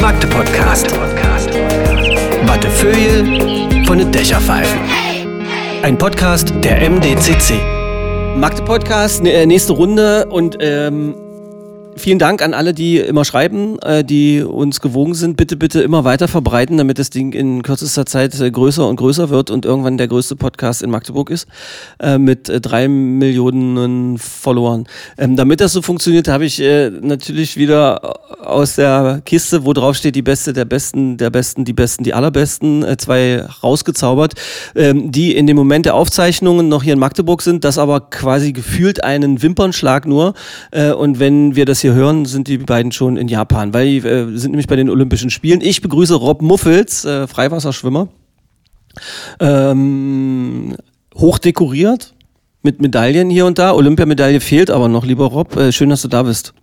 Magde Podcast. Wattefeuille von den Dächerpfeifen. Ein Podcast der MDCC. Magde Podcast, ne- äh, nächste Runde und ähm, vielen Dank an alle, die immer schreiben, äh, die uns gewogen sind. Bitte, bitte immer weiter verbreiten, damit das Ding in kürzester Zeit äh, größer und größer wird und irgendwann der größte Podcast in Magdeburg ist äh, mit drei Millionen Followern. Ähm, damit das so funktioniert, habe ich natürlich wieder aus der Kiste, wo drauf steht, die Beste der Besten, der Besten, die Besten, die Allerbesten, zwei rausgezaubert, ähm, die in dem Moment der Aufzeichnungen noch hier in Magdeburg sind, das aber quasi gefühlt einen Wimpernschlag nur. Und wenn wir das hier hören, sind die beiden schon in Japan, weil die äh, sind nämlich bei den Olympischen Spielen. Ich begrüße Rob Muffels, äh, Freiwasserschwimmer, ähm, hochdekoriert mit Medaillen hier und da. Olympiamedaille fehlt aber noch, lieber Rob. Äh, schön, dass du da bist.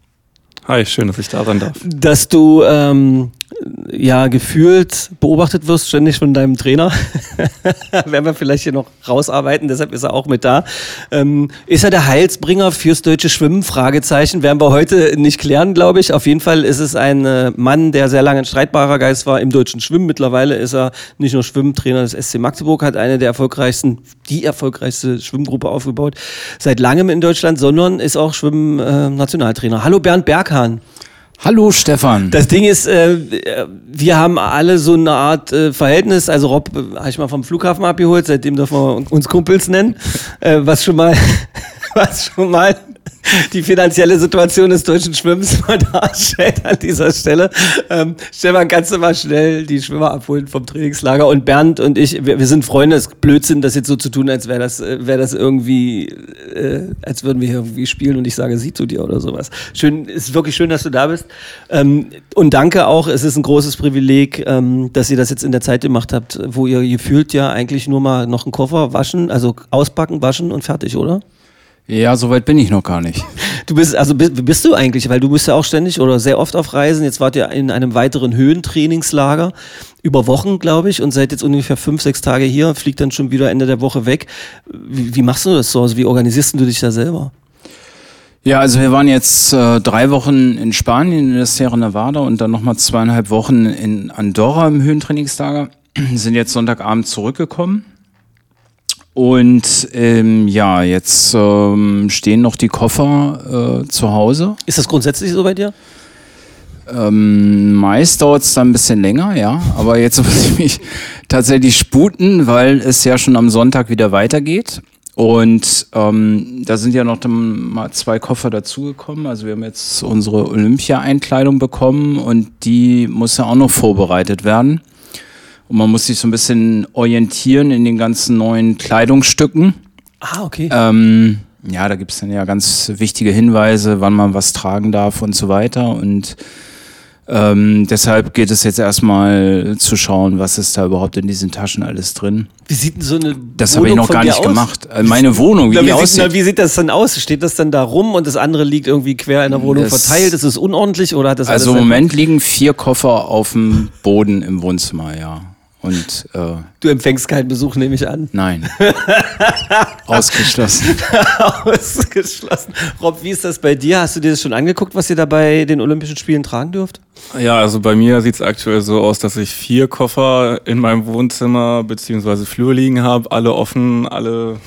Hi, schön, dass ich da sein darf. Dass du ähm, ja gefühlt beobachtet wirst, ständig von deinem Trainer. Werden wir vielleicht hier noch rausarbeiten, deshalb ist er auch mit da. Ähm, ist er der Heilsbringer fürs deutsche Schwimmen? Fragezeichen. Werden wir heute nicht klären, glaube ich. Auf jeden Fall ist es ein äh, Mann, der sehr lange ein streitbarer Geist war im deutschen Schwimmen. Mittlerweile ist er nicht nur Schwimmtrainer des SC Magdeburg, hat eine der erfolgreichsten, die erfolgreichste Schwimmgruppe aufgebaut seit langem in Deutschland, sondern ist auch Schwimm-Nationaltrainer. Hallo Bernd Berghahn. Hallo Stefan. Das Ding ist, äh, wir haben alle so eine Art äh, Verhältnis. Also Rob äh, habe ich mal vom Flughafen abgeholt, seitdem dürfen wir uns Kumpels nennen, äh, was schon mal, was schon mal die finanzielle Situation des deutschen Schwimmens mal darstellt an dieser Stelle. Ähm, Stefan, kannst du mal schnell die Schwimmer abholen vom Trainingslager? Und Bernd und ich, wir, wir sind Freunde. Es ist Blödsinn, das jetzt so zu tun, als wäre das, äh, wäre das irgendwie, äh, als würden wir hier irgendwie spielen und ich sage sie zu dir oder sowas. Schön, ist wirklich schön, dass du da bist. Ähm, und danke auch. Es ist ein großes Privileg, ähm, dass ihr das jetzt in der Zeit gemacht habt, wo ihr gefühlt ja eigentlich nur mal noch einen Koffer waschen, also auspacken, waschen und fertig, oder? Ja, soweit bin ich noch gar nicht. Du bist, also bist, bist du eigentlich, weil du bist ja auch ständig oder sehr oft auf Reisen. Jetzt wart ihr in einem weiteren Höhentrainingslager über Wochen, glaube ich, und seid jetzt ungefähr fünf, sechs Tage hier, fliegt dann schon wieder Ende der Woche weg. Wie, wie machst du das so? Also wie organisierst du dich da selber? Ja, also wir waren jetzt äh, drei Wochen in Spanien in der Sierra Nevada und dann nochmal zweieinhalb Wochen in Andorra im Höhentrainingslager. Sind jetzt Sonntagabend zurückgekommen. Und ähm, ja, jetzt ähm, stehen noch die Koffer äh, zu Hause. Ist das grundsätzlich so bei dir? Ähm, meist dauert es dann ein bisschen länger, ja. Aber jetzt muss ich mich tatsächlich sputen, weil es ja schon am Sonntag wieder weitergeht. Und ähm, da sind ja noch mal zwei Koffer dazugekommen. Also wir haben jetzt unsere Olympia-Einkleidung bekommen und die muss ja auch noch vorbereitet werden. Und man muss sich so ein bisschen orientieren in den ganzen neuen Kleidungsstücken. Ah, okay. Ähm, ja, da gibt's dann ja ganz wichtige Hinweise, wann man was tragen darf und so weiter. Und ähm, deshalb geht es jetzt erstmal zu schauen, was ist da überhaupt in diesen Taschen alles drin. Wie sieht denn so eine Das habe ich noch gar nicht aus? gemacht. Äh, Meine Wohnung, wie Na, die wie, sieht, aussieht. na, wie sieht das dann aus? Steht das dann da rum und das andere liegt irgendwie quer in der Wohnung Das- verteilt? Ist es unordentlich oder hat das Also im Moment liegen vier Koffer auf dem Boden im Wohnzimmer, ja. Und äh, Du empfängst keinen Besuch, nehme ich an. nein. Ausgeschlossen. Ausgeschlossen. Rob, wie ist das bei dir? Hast du dir das schon angeguckt, was ihr da bei den Olympischen Spielen tragen dürft? Ja, also bei mir sieht es aktuell so aus, dass ich vier Koffer in meinem Wohnzimmer beziehungsweise Flur liegen habe, alle offen, alle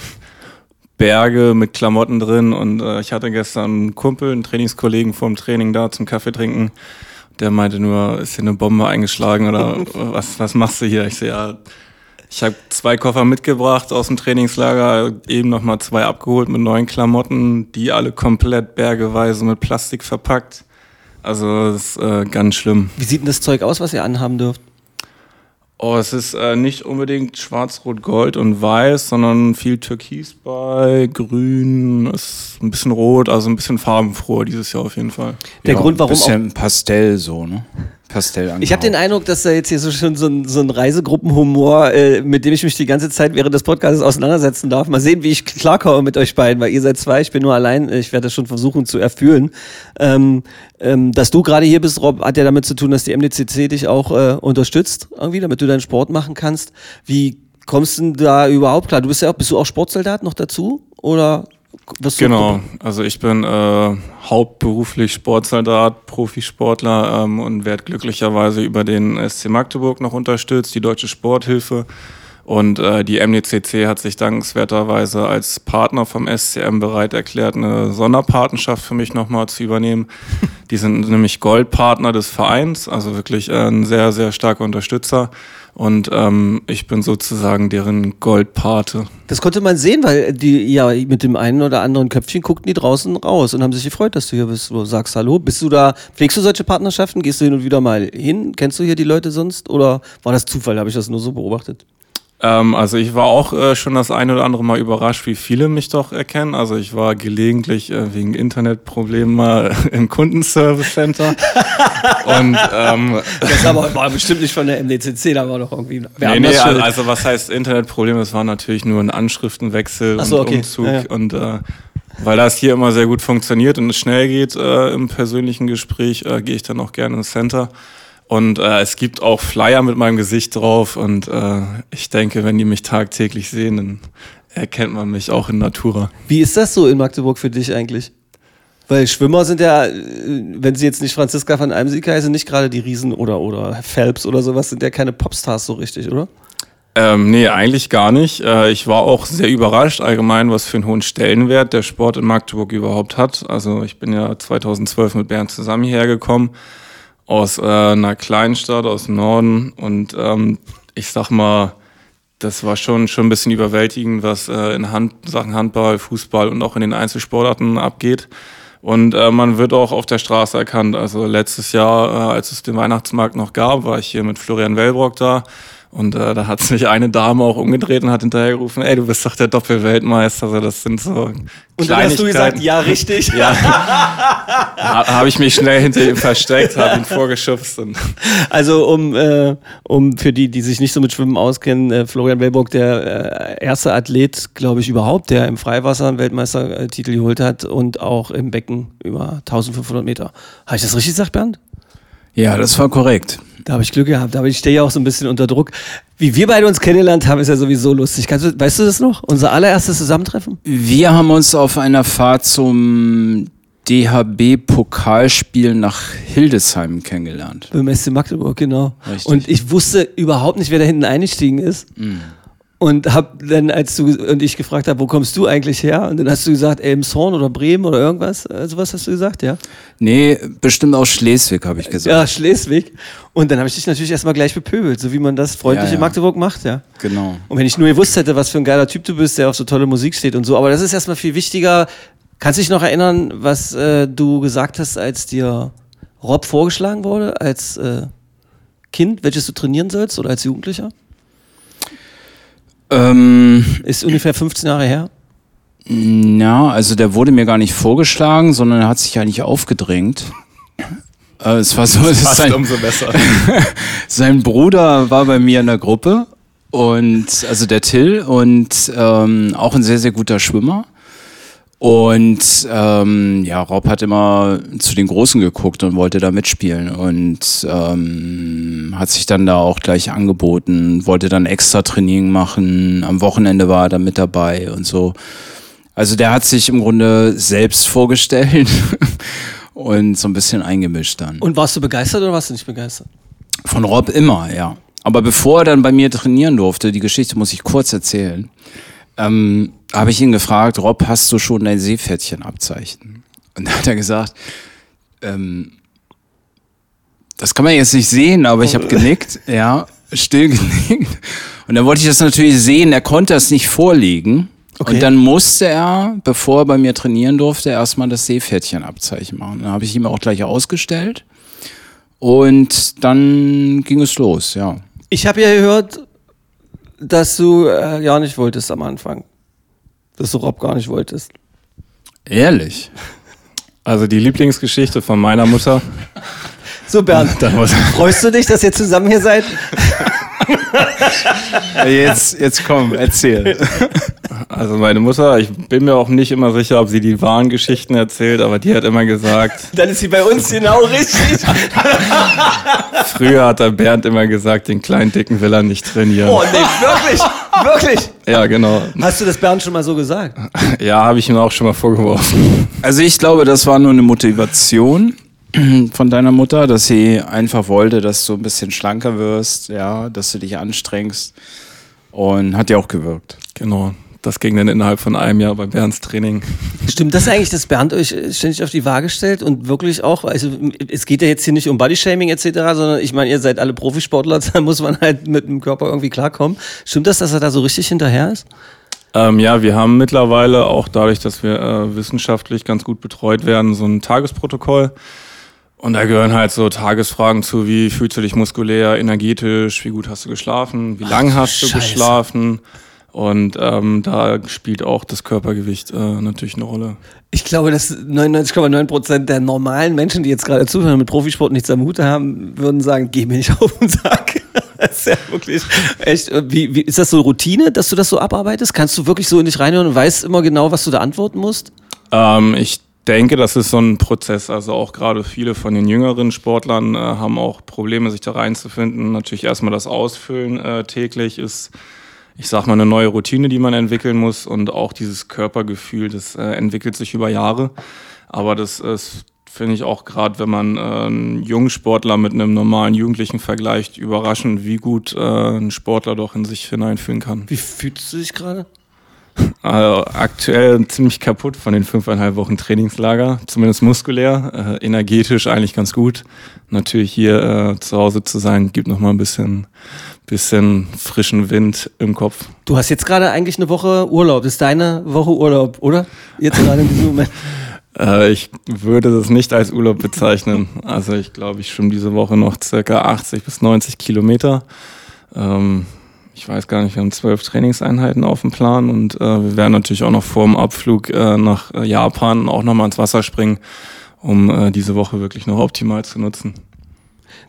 Berge mit Klamotten drin. Und äh, ich hatte gestern einen Kumpel, einen Trainingskollegen vorm Training da zum Kaffee trinken. Der meinte nur, ist hier eine Bombe eingeschlagen oder was, was machst du hier? Ich sehe ja, ich habe zwei Koffer mitgebracht aus dem Trainingslager, eben nochmal zwei abgeholt mit neuen Klamotten, die alle komplett bergeweise mit Plastik verpackt. Also das ist äh, ganz schlimm. Wie sieht denn das Zeug aus, was ihr anhaben dürft? Oh, es ist äh, nicht unbedingt schwarz, rot, gold und weiß, sondern viel Türkis bei, grün, ist ein bisschen rot, also ein bisschen farbenfroh dieses Jahr auf jeden Fall. Der ja, Grund, warum auch bisschen Pastell so, ne? Pastell Ich habe den Eindruck, dass da jetzt hier so schon so ein, so ein Reisegruppenhumor, äh, mit dem ich mich die ganze Zeit während des Podcasts auseinandersetzen darf. Mal sehen, wie ich klarkomme mit euch beiden, weil ihr seid zwei, ich bin nur allein. Ich werde das schon versuchen zu erfüllen. Ähm, ähm, dass du gerade hier bist, Rob, hat ja damit zu tun, dass die MDCC dich auch äh, unterstützt, irgendwie, damit du deinen Sport machen kannst. Wie kommst du denn da überhaupt klar? Du bist ja auch, bist du auch Sportsoldat noch dazu? oder du Genau, also ich bin äh, hauptberuflich Sportsoldat, Profisportler ähm, und werde glücklicherweise über den SC Magdeburg noch unterstützt, die Deutsche Sporthilfe. Und äh, die MDCC hat sich dankenswerterweise als Partner vom SCM bereit erklärt, eine Sonderpatenschaft für mich nochmal zu übernehmen. Die sind nämlich Goldpartner des Vereins, also wirklich ein sehr, sehr starker Unterstützer. Und ähm, ich bin sozusagen deren Goldpate. Das konnte man sehen, weil die ja mit dem einen oder anderen Köpfchen guckten die draußen raus und haben sich gefreut, dass du hier bist. Du sagst Hallo. Bist du da, pflegst du solche Partnerschaften? Gehst du hin und wieder mal hin? Kennst du hier die Leute sonst? Oder war das Zufall? Habe ich das nur so beobachtet? Ähm, also ich war auch äh, schon das eine oder andere Mal überrascht, wie viele mich doch erkennen. Also ich war gelegentlich äh, wegen Internetproblemen mal im Kundenservice Center. und ähm, Das aber, war bestimmt nicht von der MDCC, da war doch irgendwie. Wer nee, nee, schuld. also was heißt Internetproblem? Es war natürlich nur ein Anschriftenwechsel so, und okay. Umzug Ja, ja. und äh, weil das hier immer sehr gut funktioniert und es schnell geht äh, im persönlichen Gespräch, äh, gehe ich dann auch gerne ins Center. Und äh, es gibt auch Flyer mit meinem Gesicht drauf und äh, ich denke, wenn die mich tagtäglich sehen, dann erkennt man mich auch in Natura. Wie ist das so in Magdeburg für dich eigentlich? Weil Schwimmer sind ja, äh, wenn sie jetzt nicht Franziska von Eimsig heißen, nicht gerade die Riesen oder, oder Phelps oder sowas, sind ja keine Popstars so richtig, oder? Ähm, nee, eigentlich gar nicht. Äh, ich war auch sehr überrascht allgemein, was für einen hohen Stellenwert der Sport in Magdeburg überhaupt hat. Also ich bin ja 2012 mit Bernd zusammen hierher gekommen aus äh, einer Kleinstadt aus dem Norden und ähm, ich sag mal, das war schon schon ein bisschen überwältigend, was äh, in Hand, Sachen Handball, Fußball und auch in den Einzelsportarten abgeht. Und äh, man wird auch auf der Straße erkannt. Also letztes Jahr, äh, als es den Weihnachtsmarkt noch gab, war ich hier mit Florian Wellbrock da. Und äh, da hat sich eine Dame auch umgedreht und hat hinterher gerufen, ey, du bist doch der Doppelweltmeister. Also das sind so Und dann hast du gesagt, ja, richtig. Ja. ha, habe ich mich schnell hinter ihm versteckt, habe ihn vorgeschubst und Also um, äh, um für die, die sich nicht so mit Schwimmen auskennen, äh, Florian Wellburg, der äh, erste Athlet, glaube ich, überhaupt, der im Freiwasser einen Weltmeistertitel geholt hat und auch im Becken über 1500 Meter. Habe ich das richtig gesagt, Bernd? Ja, das war korrekt. Da habe ich Glück gehabt, aber ich stehe ja auch so ein bisschen unter Druck. Wie wir beide uns kennengelernt haben, ist ja sowieso lustig. Kannst du, weißt du das noch? Unser allererstes Zusammentreffen? Wir haben uns auf einer Fahrt zum DHB-Pokalspiel nach Hildesheim kennengelernt. Beim SC Magdeburg, genau. Richtig. Und ich wusste überhaupt nicht, wer da hinten eingestiegen ist. Und hab dann, als du und ich gefragt habe, wo kommst du eigentlich her? Und dann hast du gesagt, Elmshorn oder Bremen oder irgendwas. Äh, sowas hast du gesagt, ja? Nee, bestimmt aus Schleswig, habe ich gesagt. Ja, Schleswig. Und dann habe ich dich natürlich erstmal gleich bepöbelt, so wie man das freundlich Ja, ja. in Magdeburg macht, ja. Genau. Und wenn ich nur gewusst hätte, was für ein geiler Typ du bist, der auf so tolle Musik steht und so. Aber das ist erstmal viel wichtiger. Kannst du dich noch erinnern, was äh, du gesagt hast, als dir Rob vorgeschlagen wurde, als äh, Kind, welches du trainieren sollst oder als Jugendlicher? Ähm, Ist ungefähr 15 Jahre her. na, also der wurde mir gar nicht vorgeschlagen, sondern er hat sich eigentlich aufgedrängt. Äh, es war so, fast sein, umso besser. sein Bruder war bei mir in der Gruppe und also der Till und ähm, auch ein sehr, sehr guter Schwimmer. Und ähm, ja, Rob hat immer zu den Großen geguckt und wollte da mitspielen und ähm, hat sich dann da auch gleich angeboten, wollte dann extra Training machen, am Wochenende war er da mit dabei und so. Also der hat sich im Grunde selbst vorgestellt und so ein bisschen eingemischt dann. Und warst du begeistert oder warst du nicht begeistert? Von Rob immer, ja. Aber bevor er dann bei mir trainieren durfte, die Geschichte muss ich kurz erzählen, ähm, habe ich ihn gefragt, Rob, hast du schon dein Seepferdchenabzeichen? Und da hat er gesagt, ähm, das kann man jetzt nicht sehen, aber ich habe genickt, ja, still genickt. Und dann wollte ich das natürlich sehen, er konnte das nicht vorlegen. Okay. Und dann musste er, bevor er bei mir trainieren durfte, erstmal das Seepferdchenabzeichen machen. Dann habe ich ihm auch gleich ausgestellt. Und dann ging es los, ja. Ich habe ja gehört, dass du äh, ja nicht wolltest am Anfang. Dass du Rob gar nicht wolltest. Ehrlich? Also die Lieblingsgeschichte von meiner Mutter. So, Bernd, freust du dich, dass ihr zusammen hier seid? Jetzt, jetzt komm, erzähl. also meine Mutter, ich bin mir auch nicht immer sicher, ob sie die wahren Geschichten erzählt, aber die hat immer gesagt, Dann ist sie bei uns genau richtig. früher hat der Bernd immer gesagt, den kleinen Dicken will er nicht trainieren. Oh, nee, wirklich? Wirklich? Ja, genau. Hast du das Bernd schon mal so gesagt? Ja, habe ich ihm auch schon mal vorgeworfen. Also ich glaube, das war nur eine Motivation von deiner Mutter, dass sie einfach wollte, dass du ein bisschen schlanker wirst, ja, dass du dich anstrengst. Und hat ja auch gewirkt. Genau. Das ging dann innerhalb von einem Jahr bei Bernds Training. Stimmt das eigentlich, dass Bernd euch ständig auf die Waage stellt und wirklich auch, also es geht ja jetzt hier nicht um Bodyshaming etc., sondern ich meine, ihr seid alle Profisportler, da muss man halt mit dem Körper irgendwie klarkommen. Stimmt das, dass er da so richtig hinterher ist? Ähm, ja, wir haben mittlerweile auch dadurch, dass wir äh, wissenschaftlich ganz gut betreut werden, so ein Tagesprotokoll. Und da gehören halt so Tagesfragen zu, wie fühlst du dich muskulär, energetisch, wie gut hast du geschlafen, wie lang hast du Scheiße. geschlafen. Und ähm, da spielt auch das Körpergewicht äh, natürlich eine Rolle. Ich glaube, dass 99,9 Prozent der normalen Menschen, die jetzt gerade zuhören mit Profisport nichts am Hut haben, würden sagen, geh mir nicht auf den Sack. Das ist ja wirklich echt. äh, Wie, wie, ist das so Routine, dass du das so abarbeitest? Kannst du wirklich so in dich reinhören und weißt immer genau, was du da antworten musst? Ähm, ich denke, das ist so ein Prozess. Also auch gerade viele von den jüngeren Sportlern äh, haben auch Probleme, sich da reinzufinden. Natürlich erstmal das Ausfüllen äh, täglich ist, ich sag mal, eine neue Routine, die man entwickeln muss. Und auch dieses Körpergefühl, das äh, entwickelt sich über Jahre. Aber das ist, finde ich auch gerade, wenn man äh, einen jungen Sportler mit einem normalen Jugendlichen vergleicht, überraschend, wie gut äh, ein Sportler doch in sich hineinfühlen kann. Wie fühlst du dich gerade? Also aktuell ziemlich kaputt von den fünfeinhalb Wochen Trainingslager, zumindest muskulär, äh, energetisch eigentlich ganz gut. Natürlich hier äh, zu Hause zu sein, gibt noch mal ein bisschen, bisschen frischen Wind im Kopf. Du hast jetzt gerade eigentlich eine Woche Urlaub. Das ist deine Woche Urlaub, oder? Jetzt gerade in diesem Moment. Äh, ich würde das nicht als Urlaub bezeichnen. Also ich glaube, ich schwimme diese Woche noch circa 80 bis 90 Kilometer. Ähm, ich weiß gar nicht, wir haben zwölf Trainingseinheiten auf dem Plan und äh, wir werden natürlich auch noch vor dem Abflug äh, nach äh, Japan auch nochmal ins Wasser springen, um äh, diese Woche wirklich noch optimal zu nutzen.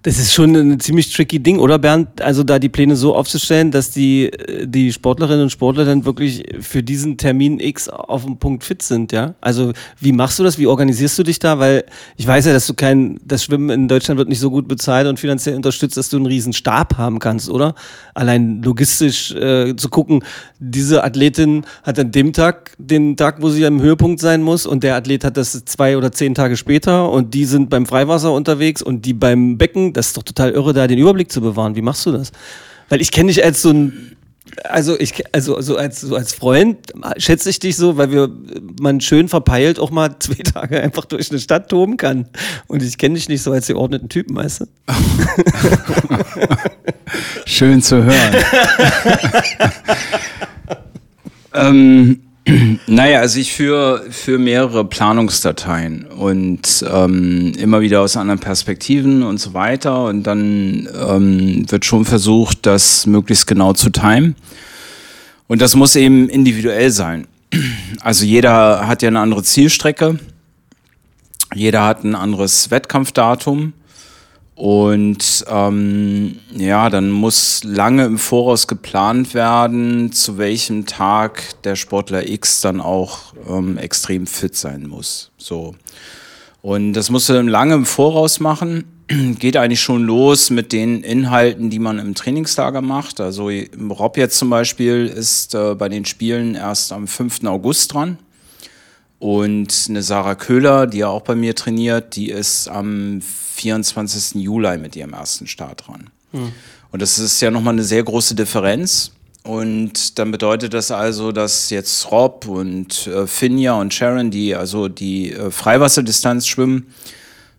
Das ist schon ein ziemlich tricky Ding, oder Bernd? Also da die Pläne so aufzustellen, dass die, äh, die Sportlerinnen und Sportler dann wirklich für diesen Termin X auf dem Punkt fit sind, ja? Also wie machst du das? Wie organisierst du dich da? Weil ich weiß ja, dass du kein, das Schwimmen in Deutschland wird nicht so gut bezahlt und finanziell unterstützt, dass du einen riesen Stab haben kannst, oder? Allein logistisch äh, zu gucken, diese Athletin hat an dem Tag den Tag, wo sie am Höhepunkt sein muss und der Athlet hat das zwei oder zehn Tage später und die sind beim Freiwasser unterwegs und die beim Becken, das ist doch total irre, da den Überblick zu bewahren. Wie machst du das? Weil ich kenne dich als so ein, also ich, also so als so als Freund schätze ich dich so, weil wir man schön verpeilt auch mal zwei Tage einfach durch eine Stadt toben kann. Und ich kenne dich nicht so als geordneten Typen, weißt du? Schön zu hören. ähm, naja, also ich führe für mehrere Planungsdateien und ähm, immer wieder aus anderen Perspektiven und so weiter. Und dann ähm, wird schon versucht, das möglichst genau zu timen. Und das muss eben individuell sein. Also jeder hat ja eine andere Zielstrecke. Jeder hat ein anderes Wettkampfdatum. Und ähm, ja, dann muss lange im Voraus geplant werden, zu welchem Tag der Sportler X dann auch ähm, extrem fit sein muss. So. Und das musst du dann lange im Voraus machen. Geht eigentlich schon los mit den Inhalten, die man im Trainingslager macht. Also Rob jetzt zum Beispiel ist äh, bei den Spielen erst am 5. August dran. Und eine Sarah Köhler, die ja auch bei mir trainiert, die ist am 24. Juli mit ihrem ersten Start dran. Und das ist ja nochmal eine sehr große Differenz. Und dann bedeutet das also, dass jetzt Rob und äh, Finja und Sharon, die also die äh, Freiwasserdistanz schwimmen,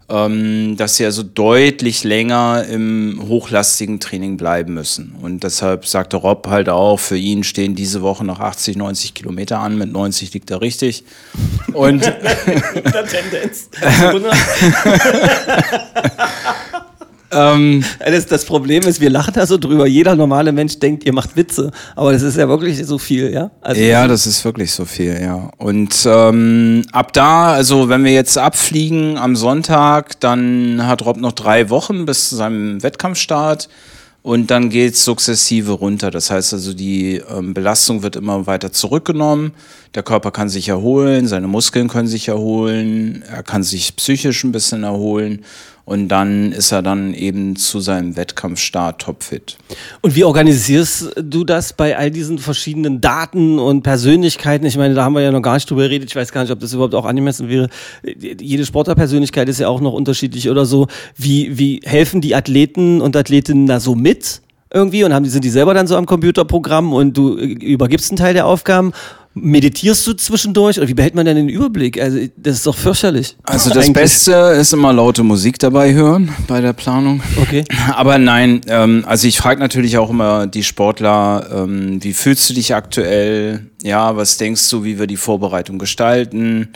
ähm, dass sie also deutlich länger im hochlastigen Training bleiben müssen. Und deshalb sagte Rob halt auch, für ihn stehen diese Woche noch 80, 90 Kilometer an, mit 90 liegt er richtig. Und Tendenz. ähm, Das, das Problem ist, wir lachen da so drüber. Jeder normale Mensch denkt, ihr macht Witze. Aber das ist ja wirklich so viel, ja? Also Ja, das ist wirklich so viel, ja. Und ähm, ab da, also wenn wir jetzt abfliegen am Sonntag, dann hat Rob noch drei Wochen bis zu seinem Wettkampfstart und dann geht's sukzessive runter. Das heißt also, die ähm, Belastung wird immer weiter zurückgenommen. Der Körper kann sich erholen, seine Muskeln können sich erholen, er kann sich psychisch ein bisschen erholen. Und dann ist er dann eben zu seinem Wettkampfstart topfit. Und wie organisierst du das bei all diesen verschiedenen Daten und Persönlichkeiten? Ich meine, da haben wir ja noch gar nicht drüber geredet. Ich weiß gar nicht, ob das überhaupt auch angemessen wäre. Jede Sportlerpersönlichkeit ist ja auch noch unterschiedlich oder so. Wie, wie helfen die Athleten und Athletinnen da so mit? Irgendwie und haben sind die selber dann so am Computerprogramm und du äh, übergibst einen Teil der Aufgaben Meditierst du zwischendurch oder wie behält man denn den Überblick? Also, das ist doch fürchterlich. Also das Eigentlich. Beste ist immer laute Musik dabei hören bei der Planung. Okay. Aber nein, ähm, also ich frage natürlich auch immer die Sportler, ähm, wie fühlst du dich aktuell? Ja, was denkst du, wie wir die Vorbereitung gestalten?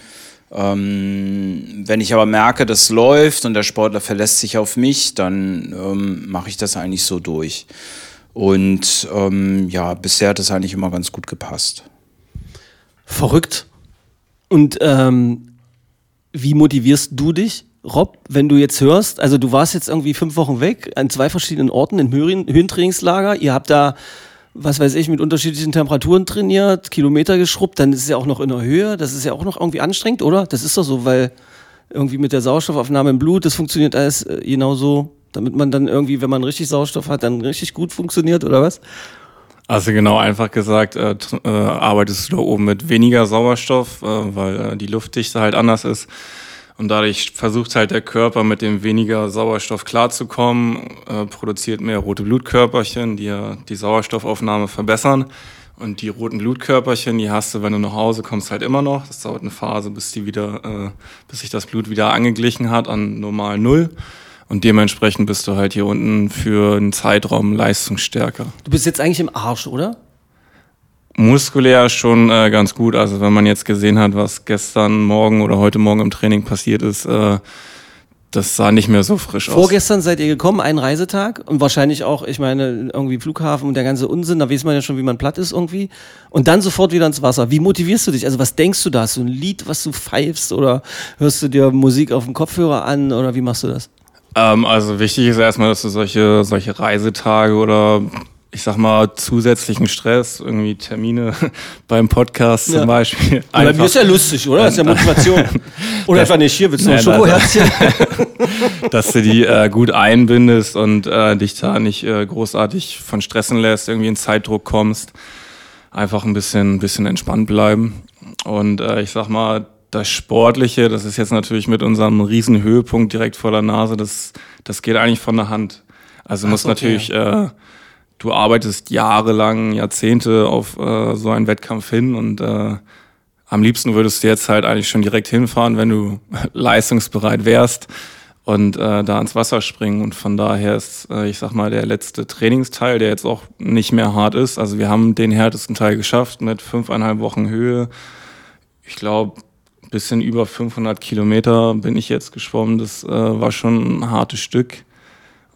Ähm, wenn ich aber merke, das läuft und der Sportler verlässt sich auf mich, dann ähm, mache ich das eigentlich so durch. Und ähm, ja, bisher hat das eigentlich immer ganz gut gepasst. Verrückt. Und ähm, wie motivierst du dich, Rob, wenn du jetzt hörst, also du warst jetzt irgendwie fünf Wochen weg an zwei verschiedenen Orten im Höhen Höhentrainingslager, ihr habt da, was weiß ich, mit unterschiedlichen Temperaturen trainiert, Kilometer geschrubbt, dann ist es ja auch noch in der Höhe, das ist ja auch noch irgendwie anstrengend, oder? Das ist doch so, weil irgendwie mit der Sauerstoffaufnahme im Blut, das funktioniert alles äh, genauso, damit man dann irgendwie, wenn man richtig Sauerstoff hat, dann richtig gut funktioniert, oder was? Also genau einfach gesagt, äh, äh, arbeitest du da oben mit weniger Sauerstoff, äh, weil äh, die Luftdichte halt anders ist. Und dadurch versucht halt der Körper mit dem weniger Sauerstoff klarzukommen, äh, produziert mehr rote Blutkörperchen, die ja die Sauerstoffaufnahme verbessern. Und die roten Blutkörperchen, die hast du, wenn du nach Hause kommst, halt immer noch. Das dauert eine Phase, bis die wieder, äh, bis sich das Blut wieder angeglichen hat an normal Null. Und dementsprechend bist du halt hier unten für einen Zeitraum leistungsstärker. Du bist jetzt eigentlich im Arsch, oder? Muskulär schon äh, ganz gut. Also wenn man jetzt gesehen hat, was gestern Morgen oder heute Morgen im Training passiert ist, äh, das sah nicht mehr so frisch aus. Vorgestern seid ihr gekommen, einen Reisetag und wahrscheinlich auch, ich meine, irgendwie Flughafen und der ganze Unsinn, da weiß man ja schon, wie man platt ist irgendwie. Und dann sofort wieder ins Wasser. Wie motivierst du dich? Also was denkst du da? Hast du ein Lied, was du pfeifst oder hörst du dir Musik auf dem Kopfhörer an oder wie machst du das? Ähm, also wichtig ist erstmal, dass du solche, solche Reisetage oder ich sag mal zusätzlichen Stress, irgendwie Termine beim Podcast Ja. zum Beispiel. Bei mir ist ja lustig, oder? Das ist ja Motivation. Oder etwa nicht, hier willst du noch ein Nein, Schokoherzchen? dass du die äh, gut einbindest und äh, dich da nicht äh, großartig von stressen lässt, irgendwie in Zeitdruck kommst. Einfach ein bisschen, ein bisschen entspannt bleiben. Und äh, ich sag mal, das Sportliche, das ist jetzt natürlich mit unserem riesen Höhepunkt direkt vor der Nase, das, das geht eigentlich von der Hand. Also so, okay. natürlich, äh, du arbeitest jahrelang, Jahrzehnte auf äh, so einen Wettkampf hin und äh, am liebsten würdest du jetzt halt eigentlich schon direkt hinfahren, wenn du leistungsbereit wärst und äh, da ins Wasser springen. Und von daher ist, äh, ich sag mal, der letzte Trainingsteil, der jetzt auch nicht mehr hart ist. Also wir haben den härtesten Teil geschafft mit fünfeinhalb Wochen Höhe. Ich glaube, bisschen über 500 Kilometer bin ich jetzt geschwommen. Das äh, war schon ein hartes Stück.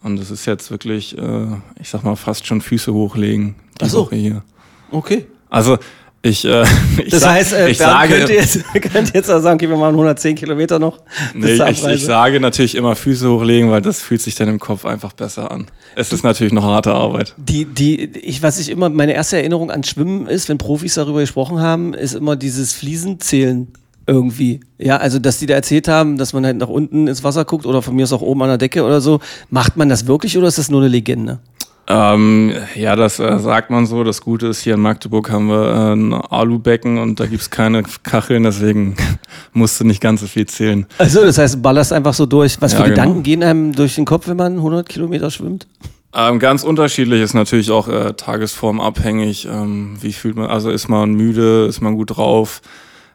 Und das ist jetzt wirklich, äh, ich sag mal, fast schon Füße hochlegen, die Ach so. Woche hier. Okay. Also ich, äh, ich, Das heißt, äh, ich Bernd sage, könnte jetzt, könnte jetzt auch sagen, okay, wir machen 110 Kilometer noch. Nee, ich, ich sage natürlich immer Füße hochlegen, weil das fühlt sich dann im Kopf einfach besser an. Es ist natürlich noch harte Arbeit. Die, die, ich, was ich immer, meine erste Erinnerung an Schwimmen ist, wenn Profis darüber gesprochen haben, ist immer dieses Fliesenzählen irgendwie. Ja, also, dass die da erzählt haben, dass man halt nach unten ins Wasser guckt oder von mir aus auch oben an der Decke oder so. Macht man das wirklich oder ist das nur eine Legende? Ähm, ja, das äh, sagt man so. Das Gute ist, hier in Magdeburg haben wir äh, ein Alubecken und da gibt's keine Kacheln, deswegen musst du nicht ganz so viel zählen. Also, das heißt, ballerst einfach so durch. Was Ja, für genau. Gedanken gehen einem durch den Kopf, wenn man 100 Kilometer schwimmt? Ähm, ganz unterschiedlich ist natürlich auch äh, tagesformabhängig. Ähm, wie fühlt man, also ist man müde, ist man gut drauf?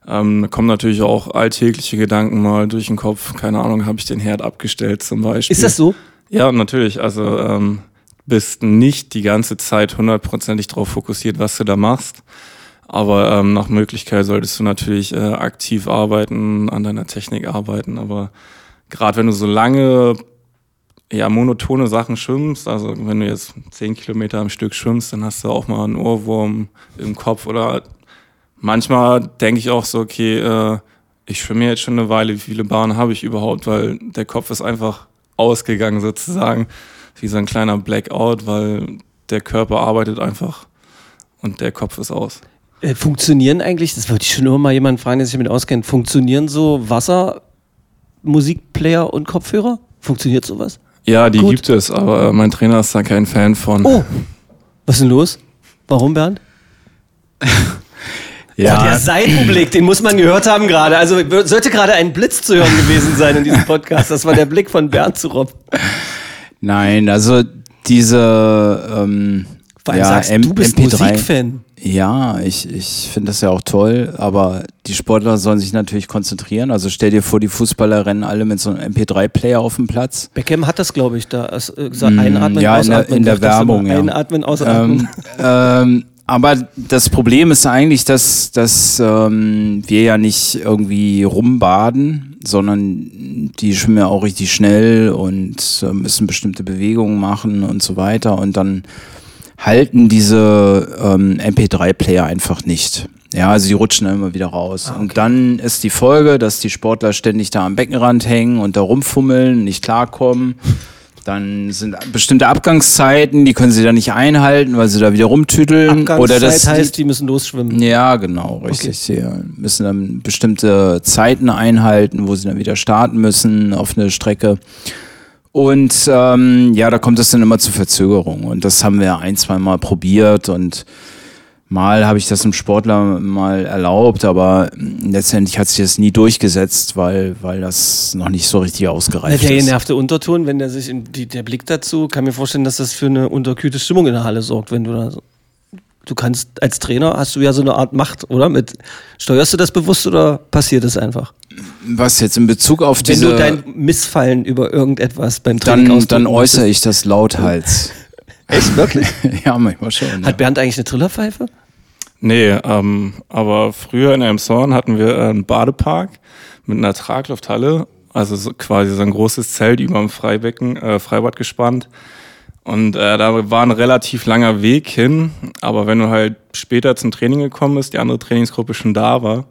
Ähm, da kommen natürlich auch alltägliche Gedanken mal durch den Kopf. Keine Ahnung, habe ich den Herd abgestellt zum Beispiel. Ist das so? Ja, natürlich. Also ähm, bist nicht die ganze Zeit hundertprozentig darauf fokussiert, was du da machst. Aber ähm, nach Möglichkeit solltest du natürlich äh, aktiv arbeiten, an deiner Technik arbeiten. Aber gerade wenn du so lange, ja, monotone Sachen schwimmst, also wenn du jetzt zehn Kilometer am Stück schwimmst, dann hast du auch mal einen Ohrwurm im Kopf. Oder manchmal denke ich auch so, okay, äh, ich schwimme jetzt schon eine Weile, wie viele Bahnen habe ich überhaupt? Weil der Kopf ist einfach ausgegangen sozusagen, wie so ein kleiner Blackout, weil der Körper arbeitet einfach und der Kopf ist aus. Äh, funktionieren eigentlich, das würde ich schon immer mal jemanden fragen, der sich damit auskennt, funktionieren so Wasser, Musikplayer und Kopfhörer? Funktioniert sowas? Ja, die Gut. gibt es, aber mein Trainer ist da kein Fan von. Oh, was ist denn los? Warum, Bernd? Ja, Der Seitenblick, den muss man gehört haben gerade. Also sollte gerade ein Blitz zu hören gewesen sein in diesem Podcast. Das war der Blick von Bernd zu Rob. nein, also diese ähm, Vor allem ja, sagst M- du bist MP3. Musikfan. Ja, ich, ich finde das ja auch toll, aber die Sportler sollen sich natürlich konzentrieren. Also stell dir vor, die Fußballer rennen alle mit so einem MP3-Player auf dem Platz. Beckham hat das, glaube ich, da. Es, äh, gesagt, einatmen, Mm, ja, in der- ausatmen. in der das immer. Werbung, ja. Einatmen, ausatmen. Ähm, ähm, aber das Problem ist eigentlich, dass, dass ähm, wir ja nicht irgendwie rumbaden, sondern die schwimmen ja auch richtig schnell und äh, müssen bestimmte Bewegungen machen und so weiter. Und dann halten diese ähm, MP3-Player einfach nicht. Ja, also die rutschen dann immer wieder raus. Und dann ist die Folge, dass die Sportler ständig da am Beckenrand hängen und da rumfummeln, nicht klarkommen. Dann sind bestimmte Abgangszeiten, die können sie dann nicht einhalten, weil sie da wieder rumtüdeln. Oder das heißt, die müssen losschwimmen. ja, genau, richtig. Sie müssen dann bestimmte Zeiten einhalten, wo sie dann wieder starten müssen auf eine Strecke. Und ähm, ja, da kommt es dann immer zu Verzögerungen. Und das haben wir ein, zwei Mal probiert und mal habe ich das einem Sportler mal erlaubt, aber letztendlich hat sich das nie durchgesetzt, weil, weil das noch nicht so richtig ausgereift der ist. genervte Unterton, wenn der sich in die, der Blick dazu, kann mir vorstellen, dass das für eine unterkühlte Stimmung in der Halle sorgt, wenn du da so. Du kannst als Trainer hast du ja so eine Art Macht, oder? Mit steuerst du das bewusst oder passiert es einfach? Was jetzt in Bezug auf Wenn diese, du dein Missfallen über irgendetwas beim Training dann, dann äußere ich das lauthals. Echt wirklich? ja, manchmal schon. Hat Bernd eigentlich eine Trillerpfeife? Nee, ähm, aber früher in Elmshorn hatten wir äh, einen Badepark mit einer Traglufthalle, also so quasi so ein großes Zelt über dem Freibecken, äh, Freibad gespannt. Und äh, da war ein relativ langer Weg hin, aber wenn du halt später zum Training gekommen bist, die andere Trainingsgruppe schon da war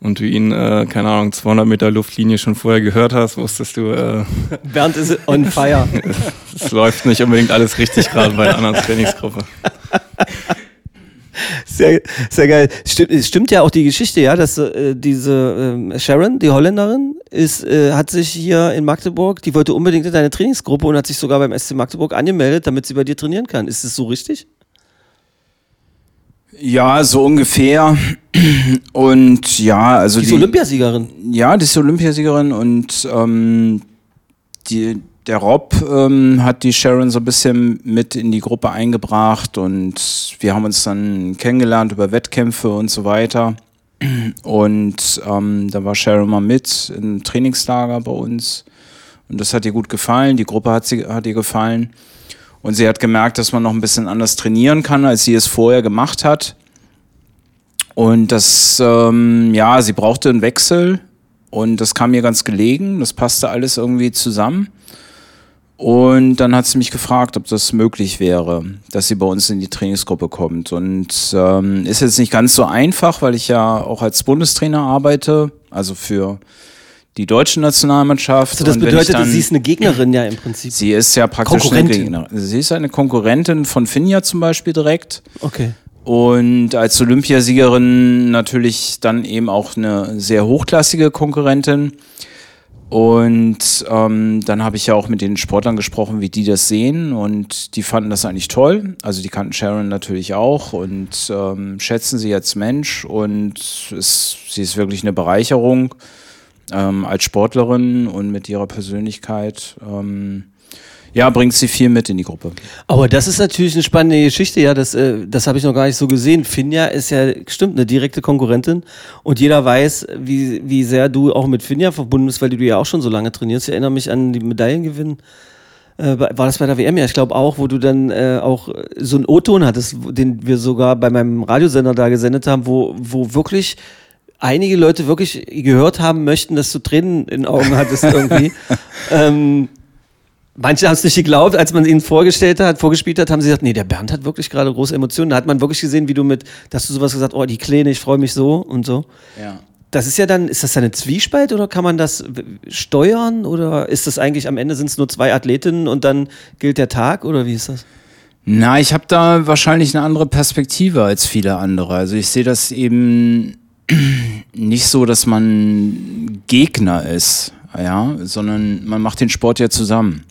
und du ihn, äh, keine Ahnung, 200 Meter Luftlinie schon vorher gehört hast, wusstest du, äh, Bernd ist on fire. es läuft nicht unbedingt alles richtig gerade bei der anderen Trainingsgruppe. Sehr, sehr geil. Stimmt, es stimmt ja auch die Geschichte, ja, dass äh, diese ähm, Sharon, die Holländerin, ist, äh, hat sich hier in Magdeburg, die wollte unbedingt in deine Trainingsgruppe und hat sich sogar beim SC Magdeburg angemeldet, damit sie bei dir trainieren kann. Ist das so richtig? Ja, so ungefähr. Und ja, also Die die, ist Olympiasiegerin. ja, die ist Olympiasiegerin und ähm, die, der Rob ähm, hat die Sharon so ein bisschen mit in die Gruppe eingebracht und wir haben uns dann kennengelernt über Wettkämpfe und so weiter. Und ähm, da war Sharon mal mit im Trainingslager bei uns und das hat ihr gut gefallen. Die Gruppe hat, sie, hat ihr gefallen. Und sie hat gemerkt, dass man noch ein bisschen anders trainieren kann, als sie es vorher gemacht hat. Und das, ähm, ja, sie brauchte einen Wechsel und das kam mir ganz gelegen. Das passte alles irgendwie zusammen. Und dann hat sie mich gefragt, ob das möglich wäre, dass sie bei uns in die Trainingsgruppe kommt. Und ähm, ist jetzt nicht ganz so einfach, weil ich ja auch als Bundestrainer arbeite, also für die deutsche Nationalmannschaft. Also das bedeutet, dann- sie ist eine Gegnerin ja im Prinzip. Sie ist ja praktisch eine Konkurrentin. Gegnerin. Sie ist eine Konkurrentin von Finja zum Beispiel direkt. Okay. Und als Olympiasiegerin natürlich dann eben auch eine sehr hochklassige Konkurrentin. Und ähm, dann habe ich ja auch mit den Sportlern gesprochen, wie die das sehen. Und die fanden das eigentlich toll. Also die kannten Sharon natürlich auch und ähm, schätzen sie als Mensch. Und es, sie ist wirklich eine Bereicherung ähm, als Sportlerin und mit ihrer Persönlichkeit. Ähm, ja, bringt sie viel mit in die Gruppe. Aber das ist natürlich eine spannende Geschichte, ja, das, äh, das habe ich noch gar nicht so gesehen. Finja ist ja, stimmt, eine direkte Konkurrentin und jeder weiß, wie, wie sehr du auch mit Finja verbunden bist, weil du ja auch schon so lange trainierst. Ich erinnere mich an die Medaillengewinn. Äh, war das bei der WM? Ja, ich glaube auch, wo du dann äh, auch so einen O-Ton hattest, den wir sogar bei meinem Radiosender da gesendet haben, wo, wo wirklich einige Leute wirklich gehört haben möchten, dass du Tränen in Augen hattest irgendwie. ähm, Manche haben es nicht geglaubt, als man ihnen vorgestellt hat, vorgespielt hat, haben sie gesagt, nee, der Bernd hat wirklich gerade große Emotionen. Da hat man wirklich gesehen, wie du mit, dass du sowas gesagt, oh, die Kleine, ich freue mich so und so. Ja. Das ist ja dann, ist das dann eine Zwiespalt oder kann man das steuern oder ist das eigentlich am Ende sind es nur zwei Athletinnen und dann gilt der Tag oder wie ist das? Na, ich habe da wahrscheinlich eine andere Perspektive als viele andere. Also ich sehe das eben nicht so, dass man Gegner ist. ja, sondern man macht den Sport ja zusammen.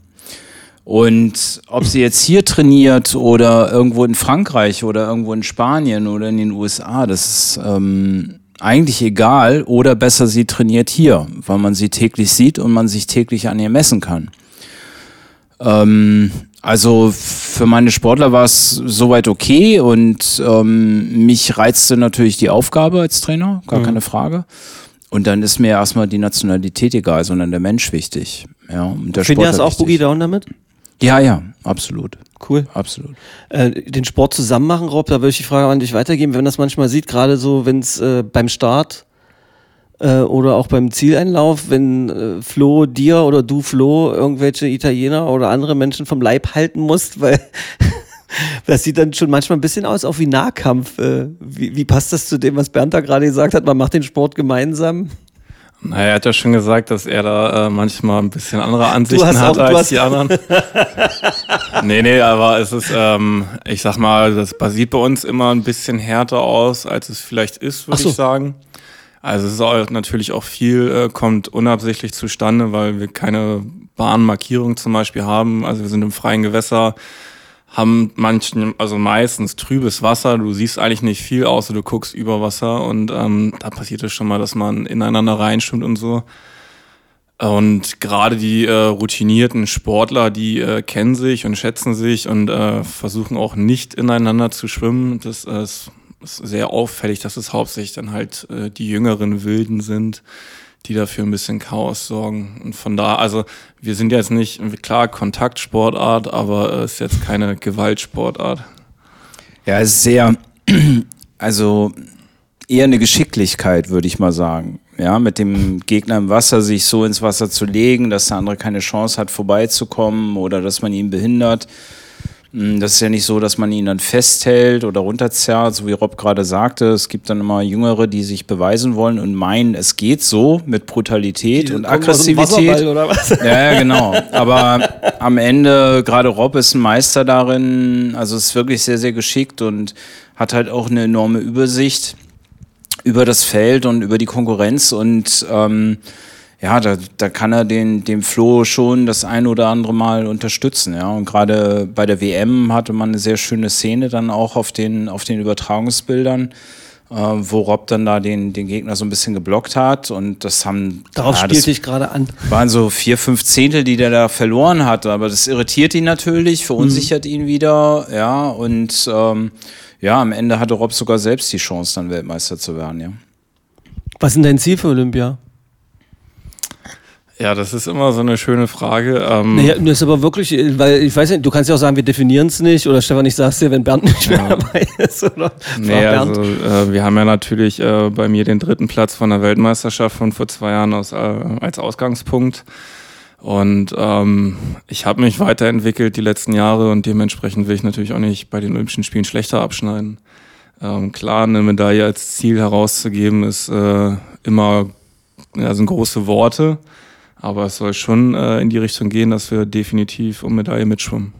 Und ob sie jetzt hier trainiert oder irgendwo in Frankreich oder irgendwo in Spanien oder in den USA, das ist ähm, eigentlich egal. Oder besser, sie trainiert hier, weil man sie täglich sieht und man sich täglich an ihr messen kann. Ähm, also für meine Sportler war es soweit okay und ähm, mich reizte natürlich die Aufgabe als Trainer, gar keine Frage. Und dann ist mir erstmal die Nationalität egal, sondern der Mensch wichtig. Ja, und der Finja ist Sportler auch Boogie. Down damit? Ja, ja, absolut. Cool. Absolut. Äh, den Sport zusammen machen, Rob, da würde ich die Frage an dich weitergeben. Wenn man das manchmal sieht, gerade so, wenn es äh, beim Start äh, oder auch beim Zieleinlauf, wenn äh, Flo dir oder du Flo irgendwelche Italiener oder andere Menschen vom Leib halten musst, weil das sieht dann schon manchmal ein bisschen aus, auch wie Nahkampf. Äh, wie, wie passt das zu dem, was Bernd da gerade gesagt hat? Man macht den Sport gemeinsam. Naja, er hat ja schon gesagt, dass er da äh, manchmal ein bisschen andere Ansichten hat auch- als die anderen. nee, nee, aber es ist, ähm, ich sag mal, das basiert bei uns immer ein bisschen härter aus, als es vielleicht ist, würde so. ich sagen. Also es ist auch natürlich auch viel, äh, kommt unabsichtlich zustande, weil wir keine Bahnmarkierung zum Beispiel haben. Also wir sind im freien Gewässer, haben manchen, also meistens trübes Wasser. Du siehst eigentlich nicht viel, außer du guckst über Wasser und ähm, da passiert es schon mal, dass man ineinander reinschwimmt und so. Und gerade die äh, routinierten Sportler, die äh, kennen sich und schätzen sich und äh, versuchen auch nicht ineinander zu schwimmen. Das äh, ist, ist sehr auffällig, dass es hauptsächlich dann halt äh, die jüngeren Wilden sind, die dafür ein bisschen Chaos sorgen. Und von da, also wir sind jetzt nicht, klar, Kontaktsportart, aber es ist jetzt keine Gewaltsportart. Ja, es ist sehr, also eher eine Geschicklichkeit, würde ich mal sagen. Ja, mit dem Gegner im Wasser sich so ins Wasser zu legen, dass der andere keine Chance hat, vorbeizukommen oder dass man ihn behindert. Mm, Das ist ja nicht so, dass man ihn dann festhält oder runterzerrt, so wie Rob gerade sagte. Es gibt dann immer Jüngere, die sich beweisen wollen und meinen, es geht so mit Brutalität und Aggressivität. oder was? Ja, ja, genau. Aber am Ende, gerade Rob ist ein Meister darin, also ist wirklich sehr, sehr geschickt und hat halt auch eine enorme Übersicht über das Feld und über die Konkurrenz und ähm, ja, da, da kann er den, dem Flo schon das ein oder andere Mal unterstützen, ja. Und gerade bei der WM hatte man eine sehr schöne Szene dann auch auf den, auf den Übertragungsbildern, äh, wo Rob dann da den, den Gegner so ein bisschen geblockt hat und das haben Darauf ja, spielte ich gerade an. waren so vier, fünf Zehntel, die der da verloren hat. Aber das irritiert ihn natürlich, verunsichert ihn wieder. Ja, und ähm, ja, am Ende hatte Rob sogar selbst die Chance, dann Weltmeister zu werden. Ja. Was ist denn dein Ziel für Olympia? Ja, das ist immer so eine schöne Frage. Ähm, Naja, das ist aber wirklich, weil ich weiß nicht, du kannst ja auch sagen, wir definieren es nicht oder Stefan, ich sag's dir, wenn Bernd nicht mehr dabei ist. Oder Nee, also äh, wir haben ja natürlich äh, bei mir den dritten Platz von der Weltmeisterschaft von vor zwei Jahren aus, äh, als Ausgangspunkt. Und ähm, ich habe mich weiterentwickelt die letzten Jahre und dementsprechend will ich natürlich auch nicht bei den Olympischen Spielen schlechter abschneiden. Ähm, klar, eine Medaille als Ziel herauszugeben ist äh, immer, ja, sind große Worte, aber es soll schon äh, in die Richtung gehen, dass wir definitiv um Medaille mitschwimmen.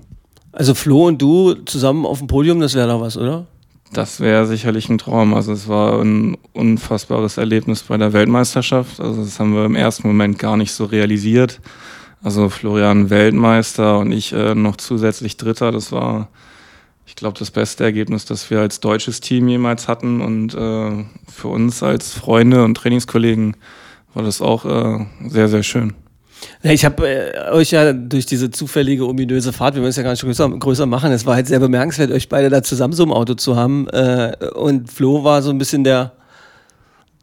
Also Flo und du zusammen auf dem Podium, das wäre doch was, oder? Das wäre sicherlich ein Traum. Also es war ein unfassbares Erlebnis bei der Weltmeisterschaft. Also das haben wir im ersten Moment gar nicht so realisiert. Also Florian Weltmeister und ich äh, noch zusätzlich Dritter. Das war, ich glaube, das beste Ergebnis, das wir als deutsches Team jemals hatten. Und äh, für uns als Freunde und Trainingskollegen war das auch äh, sehr, sehr schön. Ich habe äh, euch ja durch diese zufällige, ominöse Fahrt, wir müssen es ja gar nicht größer, größer machen, es war halt sehr bemerkenswert, euch beide da zusammen so im Auto zu haben. Äh, und Flo war so ein bisschen der,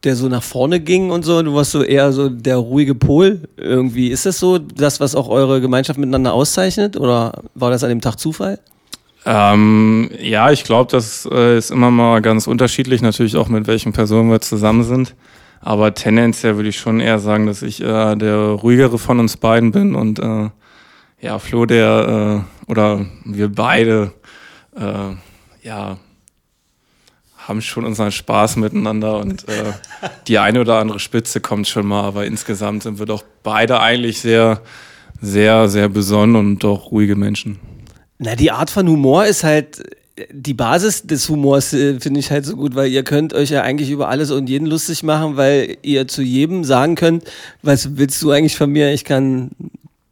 der so nach vorne ging und so. Du warst so eher so der ruhige Pol irgendwie. Ist das so, das, was auch eure Gemeinschaft miteinander auszeichnet? Oder war das an dem Tag Zufall? Ähm, ja, ich glaube, das äh, ist immer mal ganz unterschiedlich, natürlich auch mit welchen Personen wir zusammen sind. Aber tendenziell würde ich schon eher sagen, dass ich äh, der ruhigere von uns beiden bin und äh, ja, Flo, der äh, oder wir beide, äh, ja, haben schon unseren Spaß miteinander und äh, die eine oder andere Spitze kommt schon mal, aber insgesamt sind wir doch beide eigentlich sehr, sehr, sehr besonnen und doch ruhige Menschen. Na, die Art von Humor ist halt die Basis des Humors äh, finde ich halt so gut, weil ihr könnt euch ja eigentlich über alles und jeden lustig machen, weil ihr zu jedem sagen könnt, was willst du eigentlich von mir? Ich kann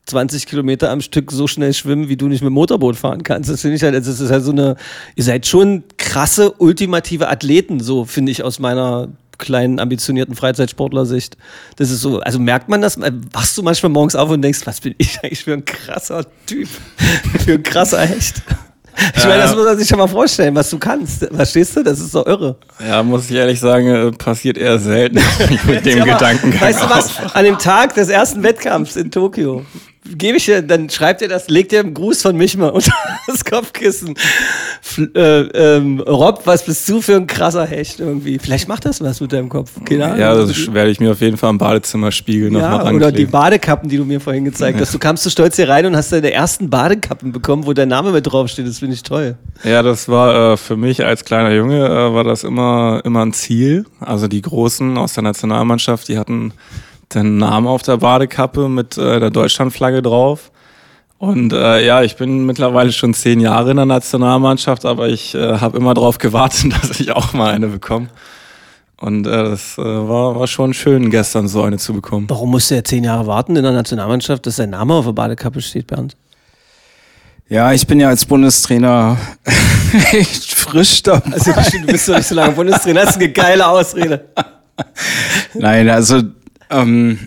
20 Kilometer am Stück so schnell schwimmen, wie du nicht mit dem Motorboot fahren kannst. Das finde ich halt, das ist halt so eine, ihr seid schon krasse, ultimative Athleten, so finde ich aus meiner kleinen, ambitionierten Freizeitsportler-Sicht. Das ist so, also merkt man das, wachst du manchmal morgens auf und denkst, was bin ich eigentlich für ein krasser Typ, für ein krasser Hecht. Ich meine, das muss man sich schon mal vorstellen, was du kannst. Verstehst du? Das ist doch irre. Ja, muss ich ehrlich sagen, äh, passiert eher selten mit dem Ja, Gedankengang. Weißt du was? auf. An dem Tag des ersten Wettkampfs in Tokio gebe ich dir, dann schreibt ihr das, legt ihr einen Gruß von mich mal unter das Kopfkissen. F äh, ähm, Rob, was bist du für ein krasser Hecht irgendwie? Vielleicht macht das was mit deinem Kopf. Keine Ahnung. Ja, das werde ich mir auf jeden Fall im Badezimmerspiegel Ja, mal oder die. Badekappen, die du mir vorhin gezeigt hast. Du kamst so stolz hier rein und hast deine ersten Badekappen bekommen, wo dein Name mit draufsteht. Das finde ich toll. Ja, das war äh, für mich als kleiner Junge äh, war das immer immer ein Ziel. Also die Großen aus der Nationalmannschaft, die hatten den Namen auf der Badekappe mit äh, der Deutschlandflagge drauf. Und äh, ja, ich bin mittlerweile schon zehn Jahre in der Nationalmannschaft, aber ich äh, habe immer darauf gewartet, dass ich auch mal eine bekomme. Und äh, das äh, war, war schon schön, gestern so eine zu bekommen. Warum musste er zehn Jahre warten in der Nationalmannschaft, dass sein Name auf der Badekappe steht, Bernd? Ja, ich bin ja als Bundestrainer echt frisch dabei. Also du bist doch nicht so lange Bundestrainer, das ist eine geile Ausrede. Nein, also ähm,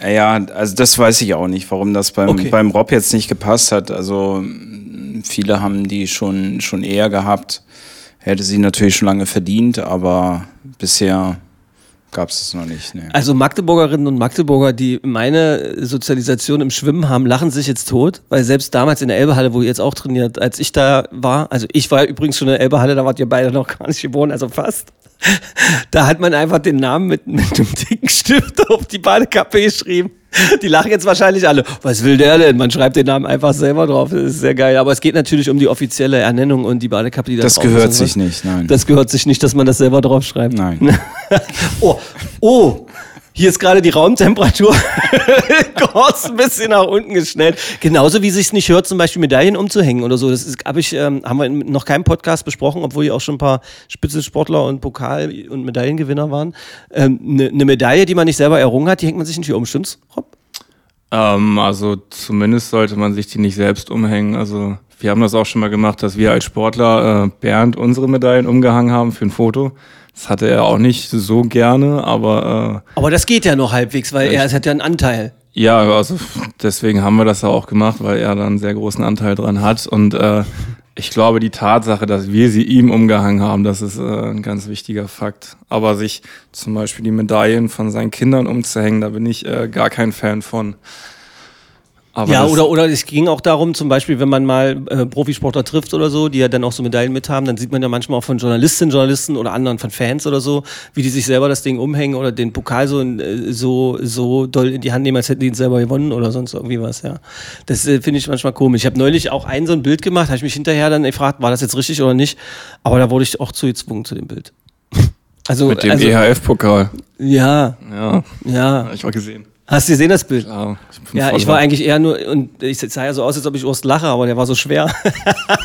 ja, also das weiß ich auch nicht, warum das beim, Okay. beim Rob jetzt nicht gepasst hat. Also viele haben die schon, schon eher gehabt. Hätte sie natürlich schon lange verdient, aber bisher gab es noch nicht. Nee. Also Magdeburgerinnen und Magdeburger, die meine Sozialisation im Schwimmen haben, lachen sich jetzt tot, weil selbst damals in der Elbehalle, wo ihr jetzt auch trainiert, als ich da war, also ich war übrigens schon in der Elbehalle, da wart ihr beide noch gar nicht geboren, also fast. Da hat man einfach den Namen mit, mit einem dicken Stift auf die Badekappe geschrieben. Die lachen jetzt wahrscheinlich alle. Was will der denn? Man schreibt den Namen einfach selber drauf. Das ist sehr geil. Aber es geht natürlich um die offizielle Ernennung und die Badekappe, die da Das drauf gehört ist. sich nicht, nein. Das gehört sich nicht, dass man das selber draufschreibt. Nein. oh, oh, hier ist gerade die Raumtemperatur kurz ein bisschen nach unten geschnellt. Genauso wie sich nicht hört, zum Beispiel Medaillen umzuhängen oder so. Das ist, hab ich, ähm, haben wir noch keinem Podcast besprochen, obwohl hier auch schon ein paar Spitzensportler und Pokal- und Medaillengewinner waren. Eine ähm, ne- ne Medaille, die man nicht selber errungen hat, die hängt man sich nicht hier um, stimmt's, Rob? Ähm, also zumindest sollte man sich die nicht selbst umhängen. Also wir haben das auch schon mal gemacht, dass wir als Sportler äh, Bernd unsere Medaillen umgehangen haben für ein Foto. Das hatte er auch nicht so gerne, aber äh, Aber das geht ja noch halbwegs, weil er es hat ja einen Anteil. ja, also deswegen haben wir das ja auch gemacht, weil er da einen sehr großen Anteil dran hat. Und äh, ich glaube, die Tatsache, dass wir sie ihm umgehangen haben, das ist äh, ein ganz wichtiger Fakt. Aber sich zum Beispiel die Medaillen von seinen Kindern umzuhängen, da bin ich äh, gar kein Fan von. Aber ja, oder, oder es ging auch darum, zum Beispiel, wenn man mal äh, Profisportler trifft oder so, die ja dann auch so Medaillen mit haben, dann sieht man ja manchmal auch von Journalistinnen, Journalisten oder anderen von Fans oder so, wie die sich selber das Ding umhängen oder den Pokal so, äh, so, so doll in die Hand nehmen, als hätten die ihn selber gewonnen oder sonst irgendwie was, ja. Das äh, finde ich manchmal komisch. Ich habe neulich auch ein so ein Bild gemacht, habe ich mich hinterher dann gefragt, war das jetzt richtig oder nicht, aber da wurde ich auch zu gezwungen zu dem Bild. Also, mit dem also EHF-Pokal. ja, Ja, ja. hab ich mal gesehen. Hast du gesehen, das Bild? Ja, ich, Ja, ich war eigentlich eher nur, und ich sah ja so aus, als ob ich Urst lache, aber der war so schwer.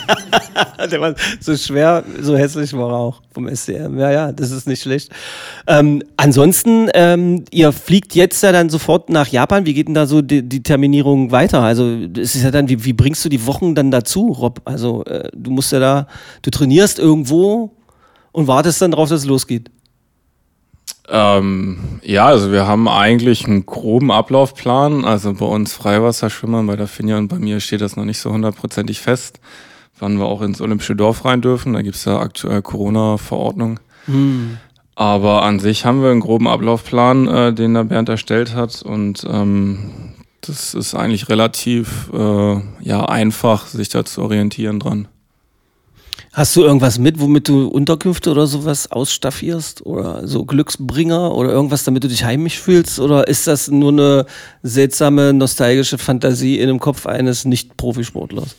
der war so schwer, so hässlich war er auch vom SDM. Ja, ja, das ist nicht schlecht. Ähm, ansonsten, ähm, ihr fliegt jetzt ja dann sofort nach Japan. Wie geht denn da so die, die Terminierung weiter? Also, es ist ja dann, wie, wie bringst du die Wochen dann dazu, Rob? Also, äh, du musst ja da, du trainierst irgendwo und wartest dann drauf, dass es losgeht. Ähm, ja, also wir haben eigentlich einen groben Ablaufplan. Also bei uns Freiwasserschwimmern, bei der Finja und bei mir steht das noch nicht so hundertprozentig fest, wann wir auch ins Olympische Dorf rein dürfen. Da gibt's ja aktuell Corona-Verordnung. Aber an sich haben wir einen groben Ablaufplan, äh, den der Bernd erstellt hat. Und ähm, das ist eigentlich relativ äh, ja, einfach, sich da zu orientieren dran. Hast du irgendwas mit, womit du Unterkünfte oder sowas ausstaffierst? Oder so Glücksbringer oder irgendwas, damit du dich heimisch fühlst? Oder ist das nur eine seltsame, nostalgische Fantasie in dem Kopf eines Nicht-Profisportlers?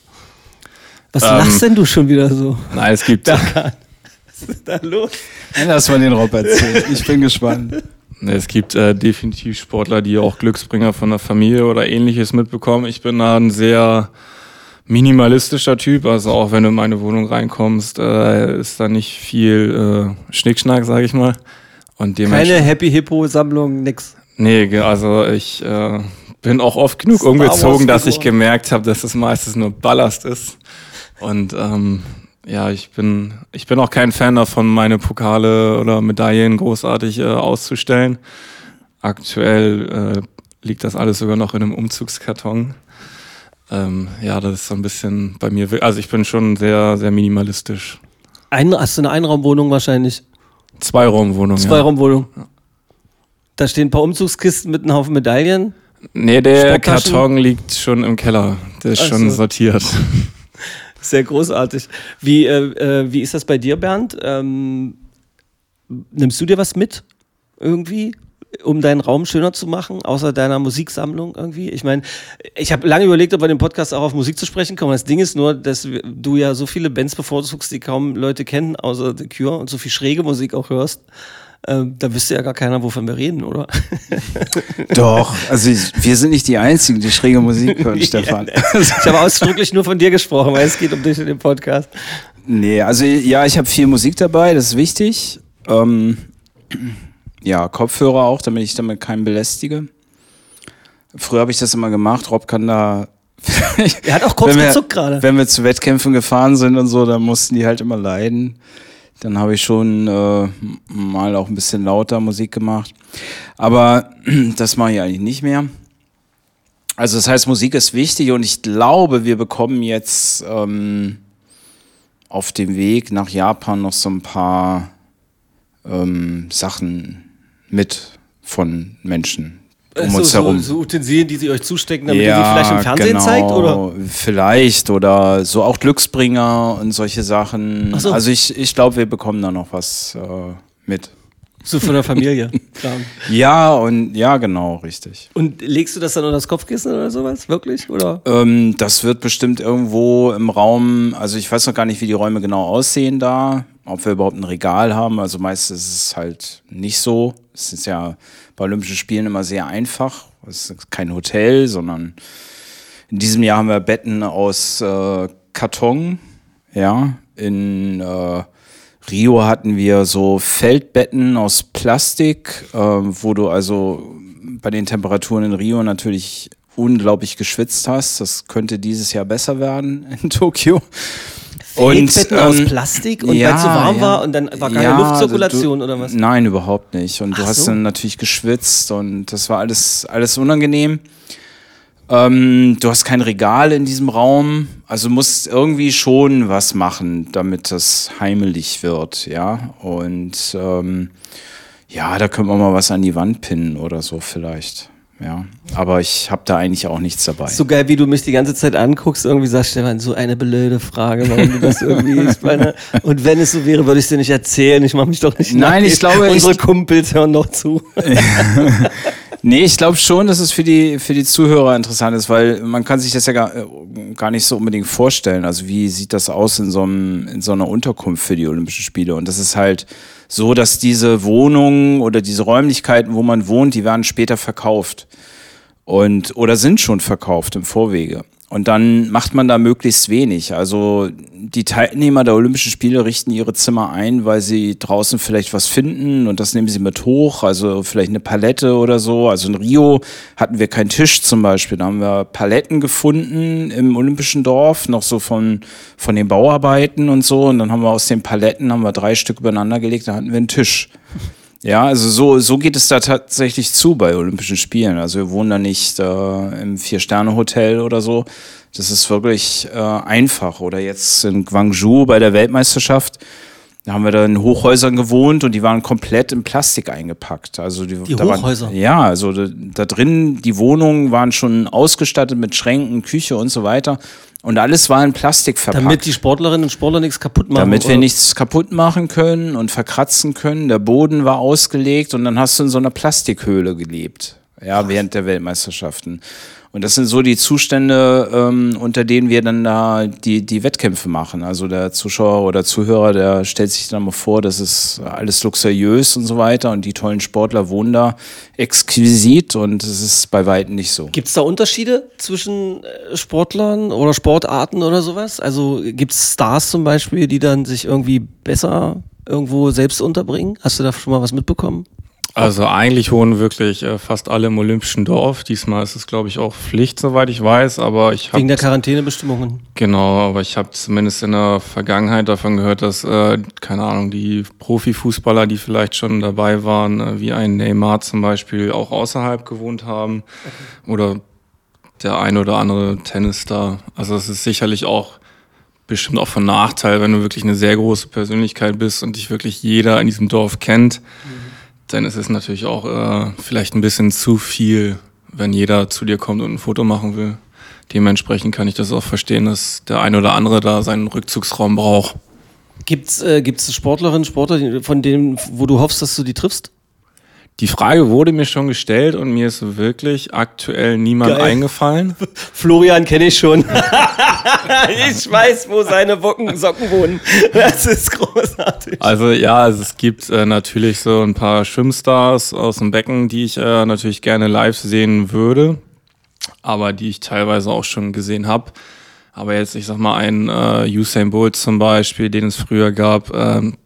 Was Ähm. lachst denn du schon wieder so? Nein, es gibt, Was ist da los? Lass mal den Rob erzählen. Ich bin gespannt. Es gibt äh, definitiv Sportler, die auch Glücksbringer von der Familie oder ähnliches mitbekommen. Ich bin da ein sehr minimalistischer Typ. Also auch wenn du in meine Wohnung reinkommst, äh, ist da nicht viel äh, Schnickschnack, sag ich mal. Und Keine. Happy Hippo Sammlung, nix. Nee, also ich äh, bin auch oft genug Star umgezogen, dass ich gemerkt habe, dass es meistens nur Ballast ist. Und ähm, ja, ich bin, ich bin auch kein Fan davon, meine Pokale oder Medaillen großartig äh, auszustellen. Aktuell äh, liegt das alles sogar noch in einem Umzugskarton. Ähm, ja, das ist so ein bisschen bei mir, also ich bin schon sehr, sehr minimalistisch. Ein, hast du eine Einraumwohnung wahrscheinlich? Zweiraumwohnung, ja. Zweiraumwohnung. Da stehen ein paar Umzugskisten mit einem Haufen Medaillen. Nee, der? Karton liegt schon im Keller. Der ist Ach schon so. sortiert. Sehr großartig. Wie, äh, äh, wie ist das bei dir, Bernd? Ähm, nimmst du dir was mit? Irgendwie? Um deinen Raum schöner zu machen, außer deiner Musiksammlung irgendwie? Ich meine, ich habe lange überlegt, ob wir dem Podcast auch auf Musik zu sprechen kommen. Das Ding ist nur, dass du ja so viele Bands bevorzugst, die kaum Leute kennen, außer The Cure und so viel schräge Musik auch hörst. Ähm, da wüsste ja gar keiner, wovon wir reden, oder? Doch, also ich, wir sind nicht die Einzigen, die schräge Musik hören, Stefan. Ich habe ausdrücklich nur von dir gesprochen, weil es geht um dich in dem Podcast. Nee, also ja, ich habe viel Musik dabei, das ist wichtig. Ähm, ja, Kopfhörer auch, damit ich damit keinen belästige. Früher habe ich das immer gemacht. Rob kann da. Er hat auch kurz wir, gezuckt gerade. Wenn wir zu Wettkämpfen gefahren sind und so, dann mussten die halt immer leiden. Dann habe ich schon äh, mal auch ein bisschen lauter Musik gemacht. Aber das mache ich eigentlich nicht mehr. Also das heißt, Musik ist wichtig und ich glaube, wir bekommen jetzt ähm, auf dem Weg nach Japan noch so ein paar ähm, Sachen mit von Menschen um so, uns so, herum. so Utensilien, die sie euch zustecken, damit ihr sie vielleicht im Fernsehen zeigt, oder? genau. Vielleicht oder so auch Glücksbringer und solche Sachen. Ach so. Also ich, ich glaube, wir bekommen da noch was äh, mit. So von der Familie. Ja, und ja, genau, richtig. Und legst du das dann unter das Kopfkissen oder sowas? Wirklich? Oder? Ähm, das wird bestimmt irgendwo im Raum, also ich weiß noch gar nicht, wie die Räume genau aussehen da, ob wir überhaupt ein Regal haben. Also meistens ist es halt nicht so. Es ist ja bei Olympischen Spielen immer sehr einfach. Es ist kein Hotel, sondern in diesem Jahr haben wir Betten aus äh, Karton. Ja, in äh, Rio hatten wir so Feldbetten aus Plastik, äh, wo du also bei den Temperaturen in Rio natürlich unglaublich geschwitzt hast. Das könnte dieses Jahr besser werden in Tokio. Feldbetten aus ähm, Plastik und weil es so warm war und dann war keine Ja, Luftzirkulation du, oder was? Nein, überhaupt nicht. Und du Ach hast so. dann natürlich geschwitzt und das war alles, alles unangenehm. Ähm, du hast kein Regal in diesem Raum, also musst irgendwie schon was machen, damit das heimelig wird, ja. Und ähm, ja, da können wir mal was an die Wand pinnen oder so vielleicht. Ja, aber ich habe da eigentlich auch nichts dabei. So geil, wie du mich die ganze Zeit anguckst, irgendwie sagst, Stefan, so eine blöde Frage, warum du das irgendwie, ich meine, und wenn es so wäre, würde ich es dir nicht erzählen, ich mache mich doch nicht Nein, ich glaube, unsere ich- Kumpels hören noch zu. Nee, ich glaube schon, dass es für die, für die Zuhörer interessant ist, weil man kann sich das ja gar, äh, gar nicht so unbedingt vorstellen. Also wie sieht das aus in so, einem, in so einer Unterkunft für die Olympischen Spiele? Und das ist halt so, dass diese Wohnungen oder diese Räumlichkeiten, wo man wohnt, die werden später verkauft. Und, oder sind schon verkauft im Vorwege. Und dann macht man da möglichst wenig. Also die Teilnehmer der Olympischen Spiele richten ihre Zimmer ein, weil sie draußen vielleicht was finden und das nehmen sie mit hoch. Also vielleicht eine Palette oder so. Also in Rio hatten wir keinen Tisch zum Beispiel. Da haben wir Paletten gefunden im Olympischen Dorf, noch so von, von den Bauarbeiten und so. Und dann haben wir aus den Paletten haben wir drei Stück übereinander gelegt, da hatten wir einen Tisch. Ja, also so, so geht es da tatsächlich zu bei Olympischen Spielen. Also wir wohnen da nicht äh, im Vier-Sterne-Hotel oder so. Das ist wirklich äh, einfach. Oder jetzt in Guangzhou bei der Weltmeisterschaft, da haben wir da in Hochhäusern gewohnt und die waren komplett in Plastik eingepackt. Also die, Die da waren- Hochhäuser? ja, also da, da drin, die Wohnungen waren schon ausgestattet mit Schränken, Küche und so weiter. Und alles war in Plastik verpackt. Damit die Sportlerinnen und Sportler nichts kaputt machen. Damit wir oder? nichts kaputt machen können und verkratzen können. Der Boden war ausgelegt und dann hast du in so einer Plastikhöhle gelebt. ja, während der Weltmeisterschaften. Und das sind so die Zustände, ähm, unter denen wir dann da die, die Wettkämpfe machen. Also der Zuschauer oder Zuhörer, der stellt sich dann mal vor, das ist alles luxuriös und so weiter und die tollen Sportler wohnen da exquisit und es ist bei weitem nicht so. Gibt es da Unterschiede zwischen äh, Sportlern oder Sportarten oder sowas? Also gibt es Stars zum Beispiel, die dann sich irgendwie besser irgendwo selbst unterbringen? Hast du da schon mal was mitbekommen? Also eigentlich wohnen wirklich äh, fast alle im Olympischen Dorf. Diesmal ist es, glaube ich, auch Pflicht, soweit ich weiß. Aber ich Wegen der Quarantänebestimmungen. genau, aber ich habe zumindest in der Vergangenheit davon gehört, dass äh, keine Ahnung die Profifußballer, die vielleicht schon dabei waren, äh, wie ein Neymar zum Beispiel, auch außerhalb gewohnt haben oder der ein oder andere Tennisstar. Also es ist sicherlich auch bestimmt auch von Nachteil, wenn du wirklich eine sehr große Persönlichkeit bist und dich wirklich jeder in diesem Dorf kennt dann ist es natürlich auch äh, vielleicht ein bisschen zu viel, wenn jeder zu dir kommt und ein Foto machen will. Dementsprechend kann ich das auch verstehen, dass der eine oder andere da seinen Rückzugsraum braucht. Gibt's äh, Sportlerinnen, Sportler, von denen, wo du hoffst, dass du die triffst? Die Frage wurde mir schon gestellt und mir ist wirklich aktuell niemand Geil. eingefallen. Florian kenne ich schon. ich weiß, wo seine Bocken, Socken wohnen. Das ist großartig. Also ja, also es gibt äh, natürlich so ein paar Schwimmstars aus dem Becken, die ich äh, natürlich gerne live sehen würde, aber die ich teilweise auch schon gesehen habe. Aber jetzt, ich sag mal, ein äh, Usain Bolt zum Beispiel, den es früher gab, ähm,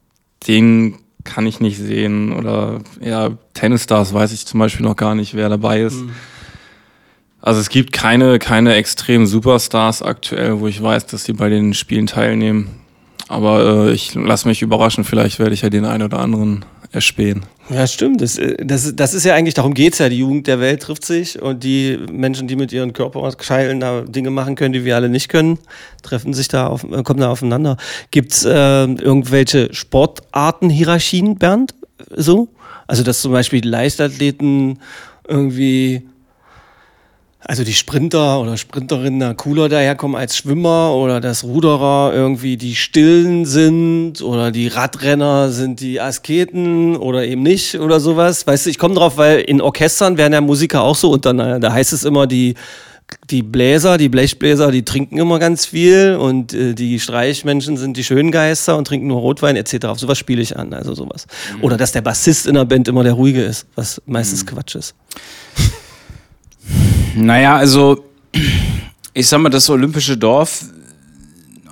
den kann ich nicht sehen. Oder ja, Tennisstars weiß ich zum Beispiel noch gar nicht, wer dabei ist. Also es gibt keine, keine extremen Superstars aktuell, wo ich weiß, dass die bei den Spielen teilnehmen. Aber äh, ich lasse mich überraschen, vielleicht werde ich ja den einen oder anderen erspähen. Ja, stimmt. Das, äh, das, das ist ja eigentlich, darum geht's ja. Die Jugend der Welt trifft sich und die Menschen, die mit ihren Körperteilen da Dinge machen können, die wir alle nicht können, treffen sich da auf, äh, kommen da aufeinander. Gibt's äh, irgendwelche Sportartenhierarchien, Bernd? So? Also, dass zum Beispiel Leichtathleten irgendwie also die Sprinter oder Sprinterinnen da cooler daherkommen als Schwimmer oder dass Ruderer irgendwie die Stillen sind oder die Radrenner sind die Asketen oder eben nicht oder sowas. Weißt du, ich komme drauf, weil in Orchestern werden ja Musiker auch so untereinander. Da heißt es immer, die, die Bläser, die Blechbläser, die trinken immer ganz viel und äh, die Streichmenschen sind die Schöngeister und trinken nur Rotwein etc. Auf sowas spiele ich an, also sowas. Oder dass der Bassist in der Band immer der Ruhige ist, was meistens Quatsch ist. Naja, also ich sag mal, das olympische Dorf,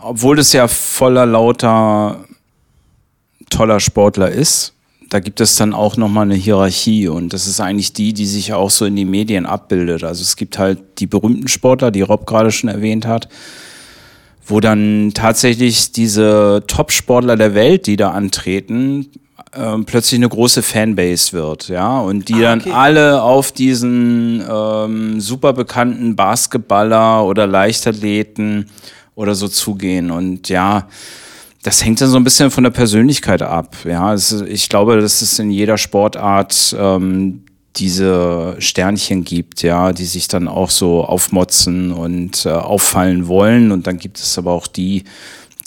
obwohl es ja voller lauter toller Sportler ist, da gibt es dann auch nochmal eine Hierarchie und das ist eigentlich die, die sich auch so in die Medien abbildet. Also es gibt halt die berühmten Sportler, die Rob gerade schon erwähnt hat, wo dann tatsächlich diese Top-Sportler der Welt, die da antreten, ähm, plötzlich eine große Fanbase wird, ja, und die dann okay. alle auf diesen ähm, super bekannten Basketballer oder Leichtathleten oder so zugehen und ja, das hängt dann so ein bisschen von der Persönlichkeit ab. Ja, es, ich glaube, dass es in jeder Sportart ähm, diese Sternchen gibt, ja, die sich dann auch so aufmotzen und äh, auffallen wollen. Und dann gibt es aber auch die,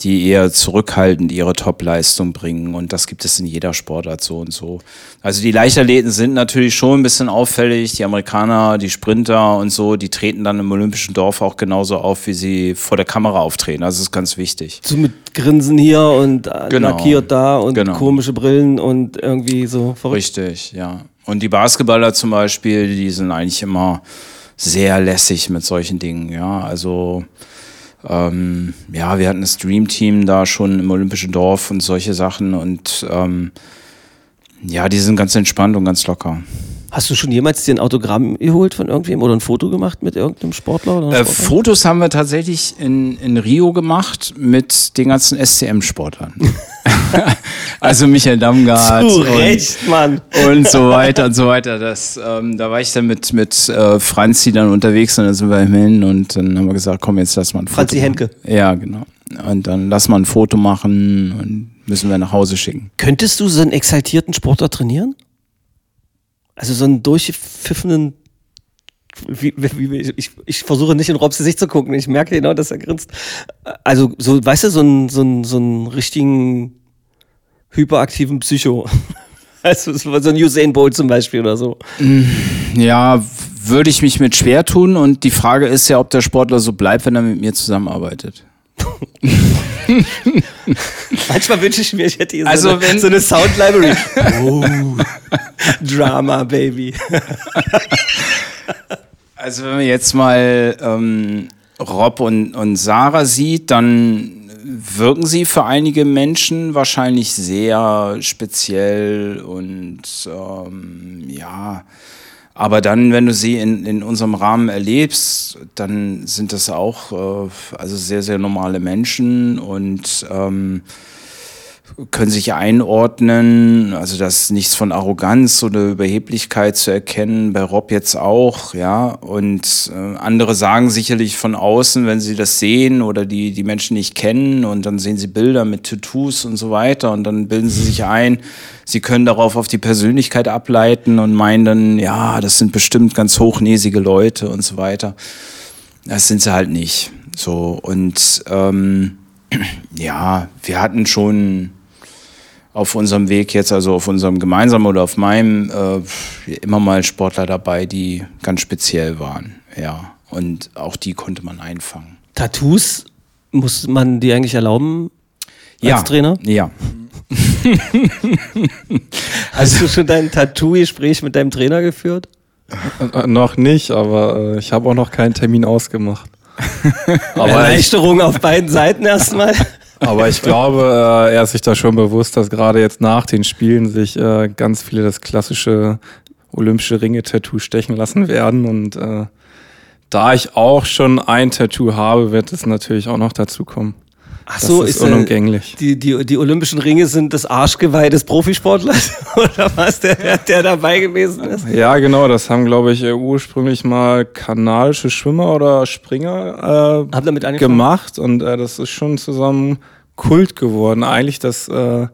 die eher zurückhaltend ihre Topleistung bringen. Und das gibt es in jeder Sportart so und so. Also die Leichtathleten sind natürlich schon ein bisschen auffällig. Die Amerikaner, die Sprinter und so, die treten dann im Olympischen Dorf auch genauso auf, wie sie vor der Kamera auftreten. Das ist ganz wichtig. So mit Grinsen hier und äh, Genau. lackiert da und Genau. komische Brillen und irgendwie so verrückt. Richtig, ja. Und die Basketballer zum Beispiel, die sind eigentlich immer sehr lässig mit solchen Dingen, ja. Also ähm, ja, wir hatten das Dream Team da schon im Olympischen Dorf und solche Sachen und ähm, ja, die sind ganz entspannt und ganz locker. Hast du schon jemals dir ein Autogramm geholt von irgendwem oder ein Foto gemacht mit irgendeinem Sportler? Äh, Sportlerin? Fotos haben wir tatsächlich in, in Rio gemacht mit den ganzen SCM-Sportlern. also Michael Damgard Zu und, Recht, Mann. und so weiter und so weiter. Das, ähm, da war ich dann mit, mit äh, Franzi dann unterwegs und dann sind wir hin und dann haben wir gesagt, komm, jetzt lass mal ein Foto Franzi machen. Henke. Ja, genau. Und dann lass mal ein Foto machen und müssen wir nach Hause schicken. Könntest du so einen exaltierten Sportler trainieren? Also so einen durchgepfiffenen. Wie, wie, ich, ich versuche nicht in Robs Gesicht zu gucken. Ich merke genau, dass er grinst. Also, so, weißt du, so einen, so einen, so einen richtigen hyperaktiven Psycho. Also so ein Usain Bolt zum Beispiel oder so. Ja, würde ich mich mit schwer tun und die Frage ist ja, ob der Sportler so bleibt, wenn er mit mir zusammenarbeitet. Manchmal wünsche ich mir, ich hätte hier Also so, eine, wenn- so eine Sound Library. Oh, Drama, Baby. Also wenn man jetzt mal ähm, Rob und, und Sarah sieht, dann wirken sie für einige Menschen wahrscheinlich sehr speziell und ähm, ja, aber dann, wenn du sie in, in unserem Rahmen erlebst, dann sind das auch äh, also sehr, sehr normale Menschen und ähm, können sich einordnen, also das ist nichts von Arroganz oder Überheblichkeit zu erkennen, bei Rob jetzt auch, ja, und äh, andere sagen sicherlich von außen, wenn sie das sehen oder die, die Menschen nicht kennen und dann sehen sie Bilder mit Tattoos und so weiter und dann bilden sie sich ein, sie können darauf auf die Persönlichkeit ableiten und meinen dann, ja, das sind bestimmt ganz hochnäsige Leute und so weiter. Das sind sie halt nicht. So, und ähm, ja, wir hatten schon auf unserem Weg jetzt, also auf unserem gemeinsamen oder auf meinem, äh, immer mal Sportler dabei, die ganz speziell waren. Ja. Und auch die konnte man einfangen. Tattoos, muss man die eigentlich erlauben als Trainer? Ja. Hast du schon dein Tattoo-Gespräch mit deinem Trainer geführt? Äh, noch nicht, aber äh, ich habe auch noch keinen Termin ausgemacht. aber, ich, Erleichterung auf beiden Seiten erstmal. Aber ich glaube, äh, er ist sich da schon bewusst, dass gerade jetzt nach den Spielen sich äh, ganz viele das klassische olympische Ringe-Tattoo stechen lassen werden. Und äh, da ich auch schon ein Tattoo habe, wird es natürlich auch noch dazu kommen. Ach Das ist äh, unumgänglich. die, die, die Olympischen Ringe sind das Arschgeweih des Profisportlers? Oder was, der, der dabei gewesen ist? Ja, genau, das haben, glaube ich, äh, ursprünglich mal kanadische Schwimmer oder Springer äh, Hab damit angefangen? gemacht und äh, das ist schon zusammen Kult geworden. Eigentlich das, äh,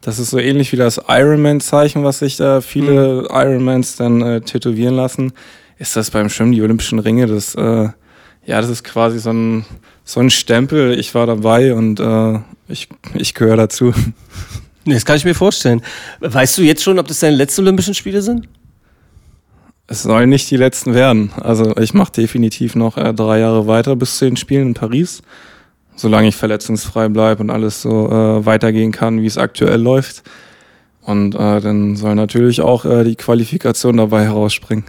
das ist so ähnlich wie das Ironman-Zeichen, was sich da viele Ironmans dann äh, tätowieren lassen. Ist das beim Schwimmen die Olympischen Ringe? Das, äh, ja, das ist quasi so ein, so ein Stempel. Ich war dabei und äh, ich, ich gehöre dazu. Nee, das kann ich mir vorstellen. Weißt du jetzt schon, ob das deine letzten Olympischen Spiele sind? Es sollen nicht die letzten werden. Also ich mache definitiv noch äh, drei Jahre weiter bis zu den Spielen in Paris, solange ich verletzungsfrei bleibe und alles so äh, weitergehen kann, wie es aktuell läuft. Und äh, dann soll natürlich auch äh, die Qualifikation dabei herausspringen.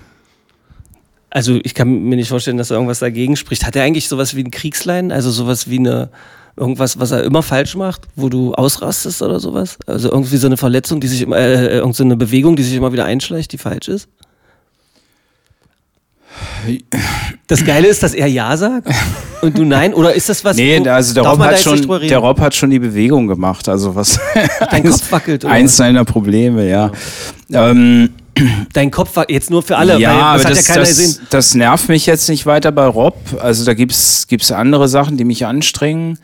Also ich kann mir nicht vorstellen, dass er irgendwas dagegen spricht. Hat er eigentlich sowas wie ein Kriegslein? Also sowas wie eine irgendwas, was er immer falsch macht, wo du ausrastest oder sowas? Also irgendwie so eine Verletzung, die sich immer, äh, irgendwie so eine Bewegung, die sich immer wieder einschleicht, die falsch ist? Das Geile ist, dass er Ja sagt und du Nein? Oder ist das was? Nee, wo- also der Rob, hat schon, der Rob hat schon die Bewegung gemacht. Also was Dein Kopf wackelt, oder eins seiner Probleme, ja. Ähm, Dein Kopf war jetzt nur für alle, ja, aber das ja das, das nervt mich jetzt nicht weiter bei Rob. Also da gibt's gibt's andere Sachen, die mich anstrengen.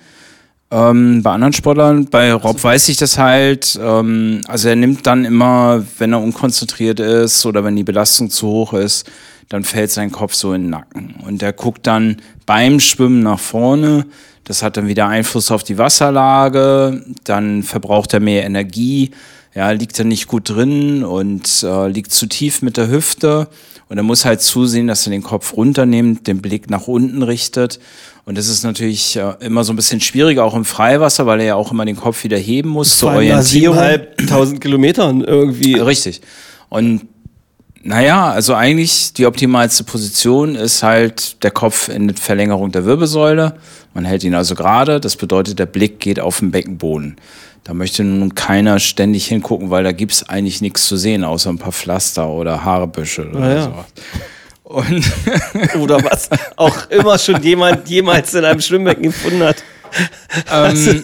Ähm, bei anderen Sportlern, bei Rob weiß ich das halt. Ähm, also er nimmt dann immer, wenn er unkonzentriert ist oder wenn die Belastung zu hoch ist, dann fällt sein Kopf so in den Nacken. Und er guckt dann beim Schwimmen nach vorne. Das hat dann wieder Einfluss auf die Wasserlage. Dann verbraucht er mehr Energie. Ja, liegt er nicht gut drin und äh, liegt zu tief mit der Hüfte. Und er muss halt zusehen, dass er den Kopf runternimmt, den Blick nach unten richtet. Und das ist natürlich äh, immer so ein bisschen schwieriger, auch im Freiwasser, weil er ja auch immer den Kopf wieder heben muss zur Vor Orientierung. siebeneinhalbtausend Kilometern irgendwie. Richtig. Und naja, also eigentlich die optimalste Position ist halt der Kopf in der Verlängerung der Wirbelsäule. Man hält ihn also gerade. Das bedeutet, der Blick geht auf den Beckenboden. Da möchte nun keiner ständig hingucken, weil da gibt's eigentlich nichts zu sehen, außer ein paar Pflaster oder Haarebüsche oder ja. sowas. Und Oder was auch immer schon jemand jemals in einem Schwimmbecken gefunden hat. ähm,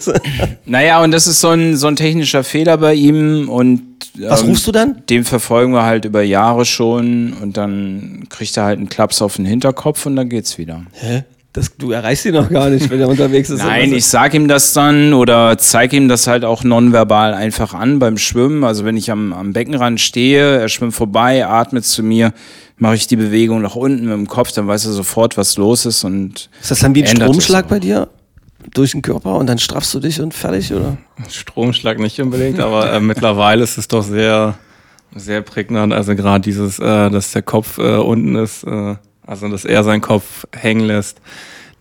naja, und das ist so ein, so ein technischer Fehler bei ihm. Und Was ähm, rufst du dann? Den verfolgen wir halt über Jahre schon und dann kriegt er halt einen Klaps auf den Hinterkopf und dann geht's wieder. Hä? Das, du erreichst ihn noch gar nicht, wenn er unterwegs ist. Nein, Also- ich sag ihm das dann oder zeig ihm das halt auch nonverbal einfach an beim Schwimmen. Also wenn ich am, am Beckenrand stehe, er schwimmt vorbei, atmet zu mir, mache ich die Bewegung nach unten mit dem Kopf, dann weiß er sofort, was los ist und Ist das dann wie ein Stromschlag bei dir? Durch den Körper und dann straffst du dich und fertig, oder? Stromschlag nicht unbedingt, aber äh, mittlerweile ist es doch sehr sehr prägnant. Also gerade dieses, äh, dass der Kopf äh, unten ist, äh, also dass er seinen Kopf hängen lässt,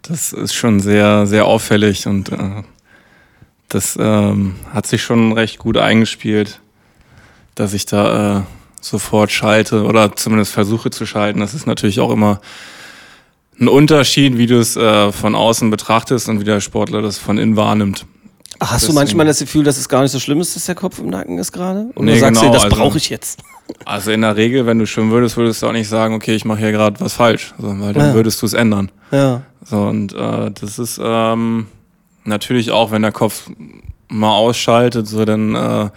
das ist schon sehr, sehr auffällig und äh, das ähm, hat sich schon recht gut eingespielt, dass ich da äh, sofort schalte oder zumindest versuche zu schalten. Das ist natürlich auch immer ein Unterschied, wie du es äh, von außen betrachtest und wie der Sportler das von innen wahrnimmt. Hast du Deswegen- manchmal das Gefühl, dass es gar nicht so schlimm ist, dass der Kopf im Nacken ist gerade? Oder Nee, sagst genau, du, das also- brauche ich jetzt? Also in der Regel, wenn du schwimmen würdest, würdest du auch nicht sagen, okay, ich mache hier gerade was falsch, so, weil dann Ja. würdest du es ändern. Ja. So, und äh, das ist ähm, natürlich auch, wenn der Kopf mal ausschaltet, so dann, äh,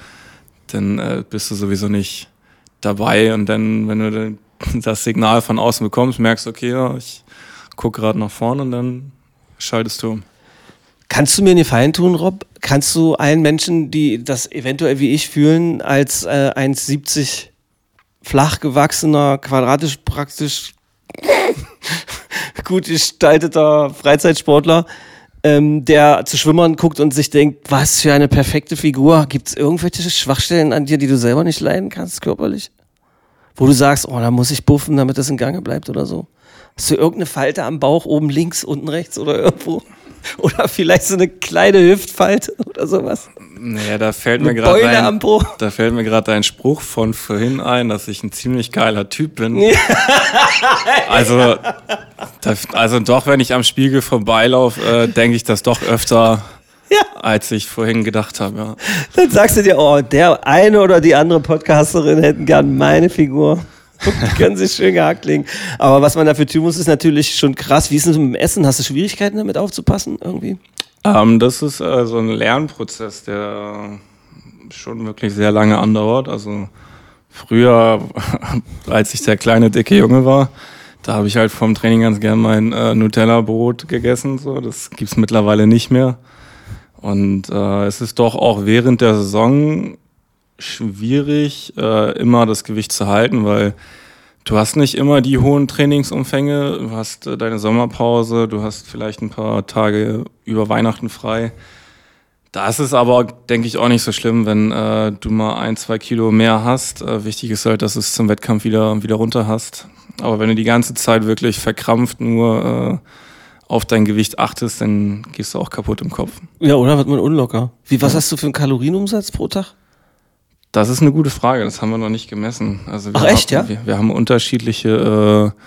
dann äh, bist du sowieso nicht dabei. Und dann, wenn du das Signal von außen bekommst, merkst du, okay, ja, ich gucke gerade nach vorne und dann schaltest du um. Kannst du mir einen Gefallen tun, Rob? Kannst du allen Menschen, die das eventuell wie ich fühlen, als äh, 1,70 flach gewachsener, quadratisch praktisch gut gestalteter Freizeitsportler, ähm, der zu Schwimmern guckt und sich denkt, was für eine perfekte Figur. Gibt es irgendwelche Schwachstellen an dir, die du selber nicht leiden kannst, körperlich? Wo du sagst, oh, da muss ich buffen, damit das in Gange bleibt oder so? Hast du irgendeine Falte am Bauch, oben links, unten rechts oder irgendwo? Oder vielleicht so eine kleine Hüftfalte oder sowas? Naja, da fällt mir gerade Po. da fällt mir gerade dein Spruch von vorhin ein, dass ich ein ziemlich geiler Typ bin. also, da, also doch, wenn ich am Spiegel vorbeilaufe, äh, denke ich das doch öfter, Ja. als ich vorhin gedacht habe. Ja. Dann sagst du dir, oh, der eine oder die andere Podcasterin hätten gern meine Figur. Die können sich schön gehackt legen. Aber was man dafür tun muss, ist natürlich schon krass. Wie ist es mit dem Essen? Hast du Schwierigkeiten damit aufzupassen irgendwie? Ähm, das ist äh, so ein Lernprozess, der schon wirklich sehr lange andauert. Also früher, als ich der kleine, dicke Junge war, da habe ich halt vom Training ganz gern mein äh, Nutella-Brot gegessen. So. Das gibt's mittlerweile nicht mehr. Und äh, es ist doch auch während der Saison schwierig, äh, immer das Gewicht zu halten, weil du hast nicht immer die hohen Trainingsumfänge, du hast äh, deine Sommerpause, du hast vielleicht ein paar Tage über Weihnachten frei. Da ist es aber, denke ich, auch nicht so schlimm, wenn äh, du mal ein, zwei Kilo mehr hast. Äh, wichtig ist halt, dass du es zum Wettkampf wieder, wieder runter hast. Aber wenn du die ganze Zeit wirklich verkrampft nur äh, auf dein Gewicht achtest, dann gehst du auch kaputt im Kopf. Ja, oder wird man unlocker? Wie, was hast du für einen Kalorienumsatz pro Tag? Das ist eine gute Frage, das haben wir noch nicht gemessen. Also wir Ach, echt, haben, ja? Wir, wir haben unterschiedliche äh,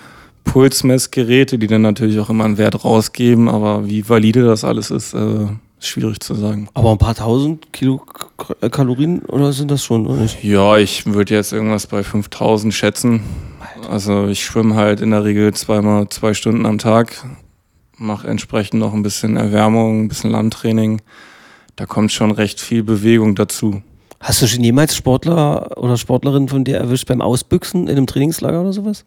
Pulsmessgeräte, die dann natürlich auch immer einen Wert rausgeben, aber wie valide das alles ist, äh, ist schwierig zu sagen. Aber ein paar tausend Kilo K äh, Kalorien oder sind das schon, oder nicht? Ja, ich würde jetzt irgendwas bei 5000 schätzen. Also ich schwimme halt in der Regel zweimal zwei Stunden am Tag, mache entsprechend noch ein bisschen Erwärmung, ein bisschen Landtraining. Da kommt schon recht viel Bewegung dazu. Hast du schon jemals Sportler oder Sportlerin von dir erwischt beim Ausbüchsen in einem Trainingslager oder sowas?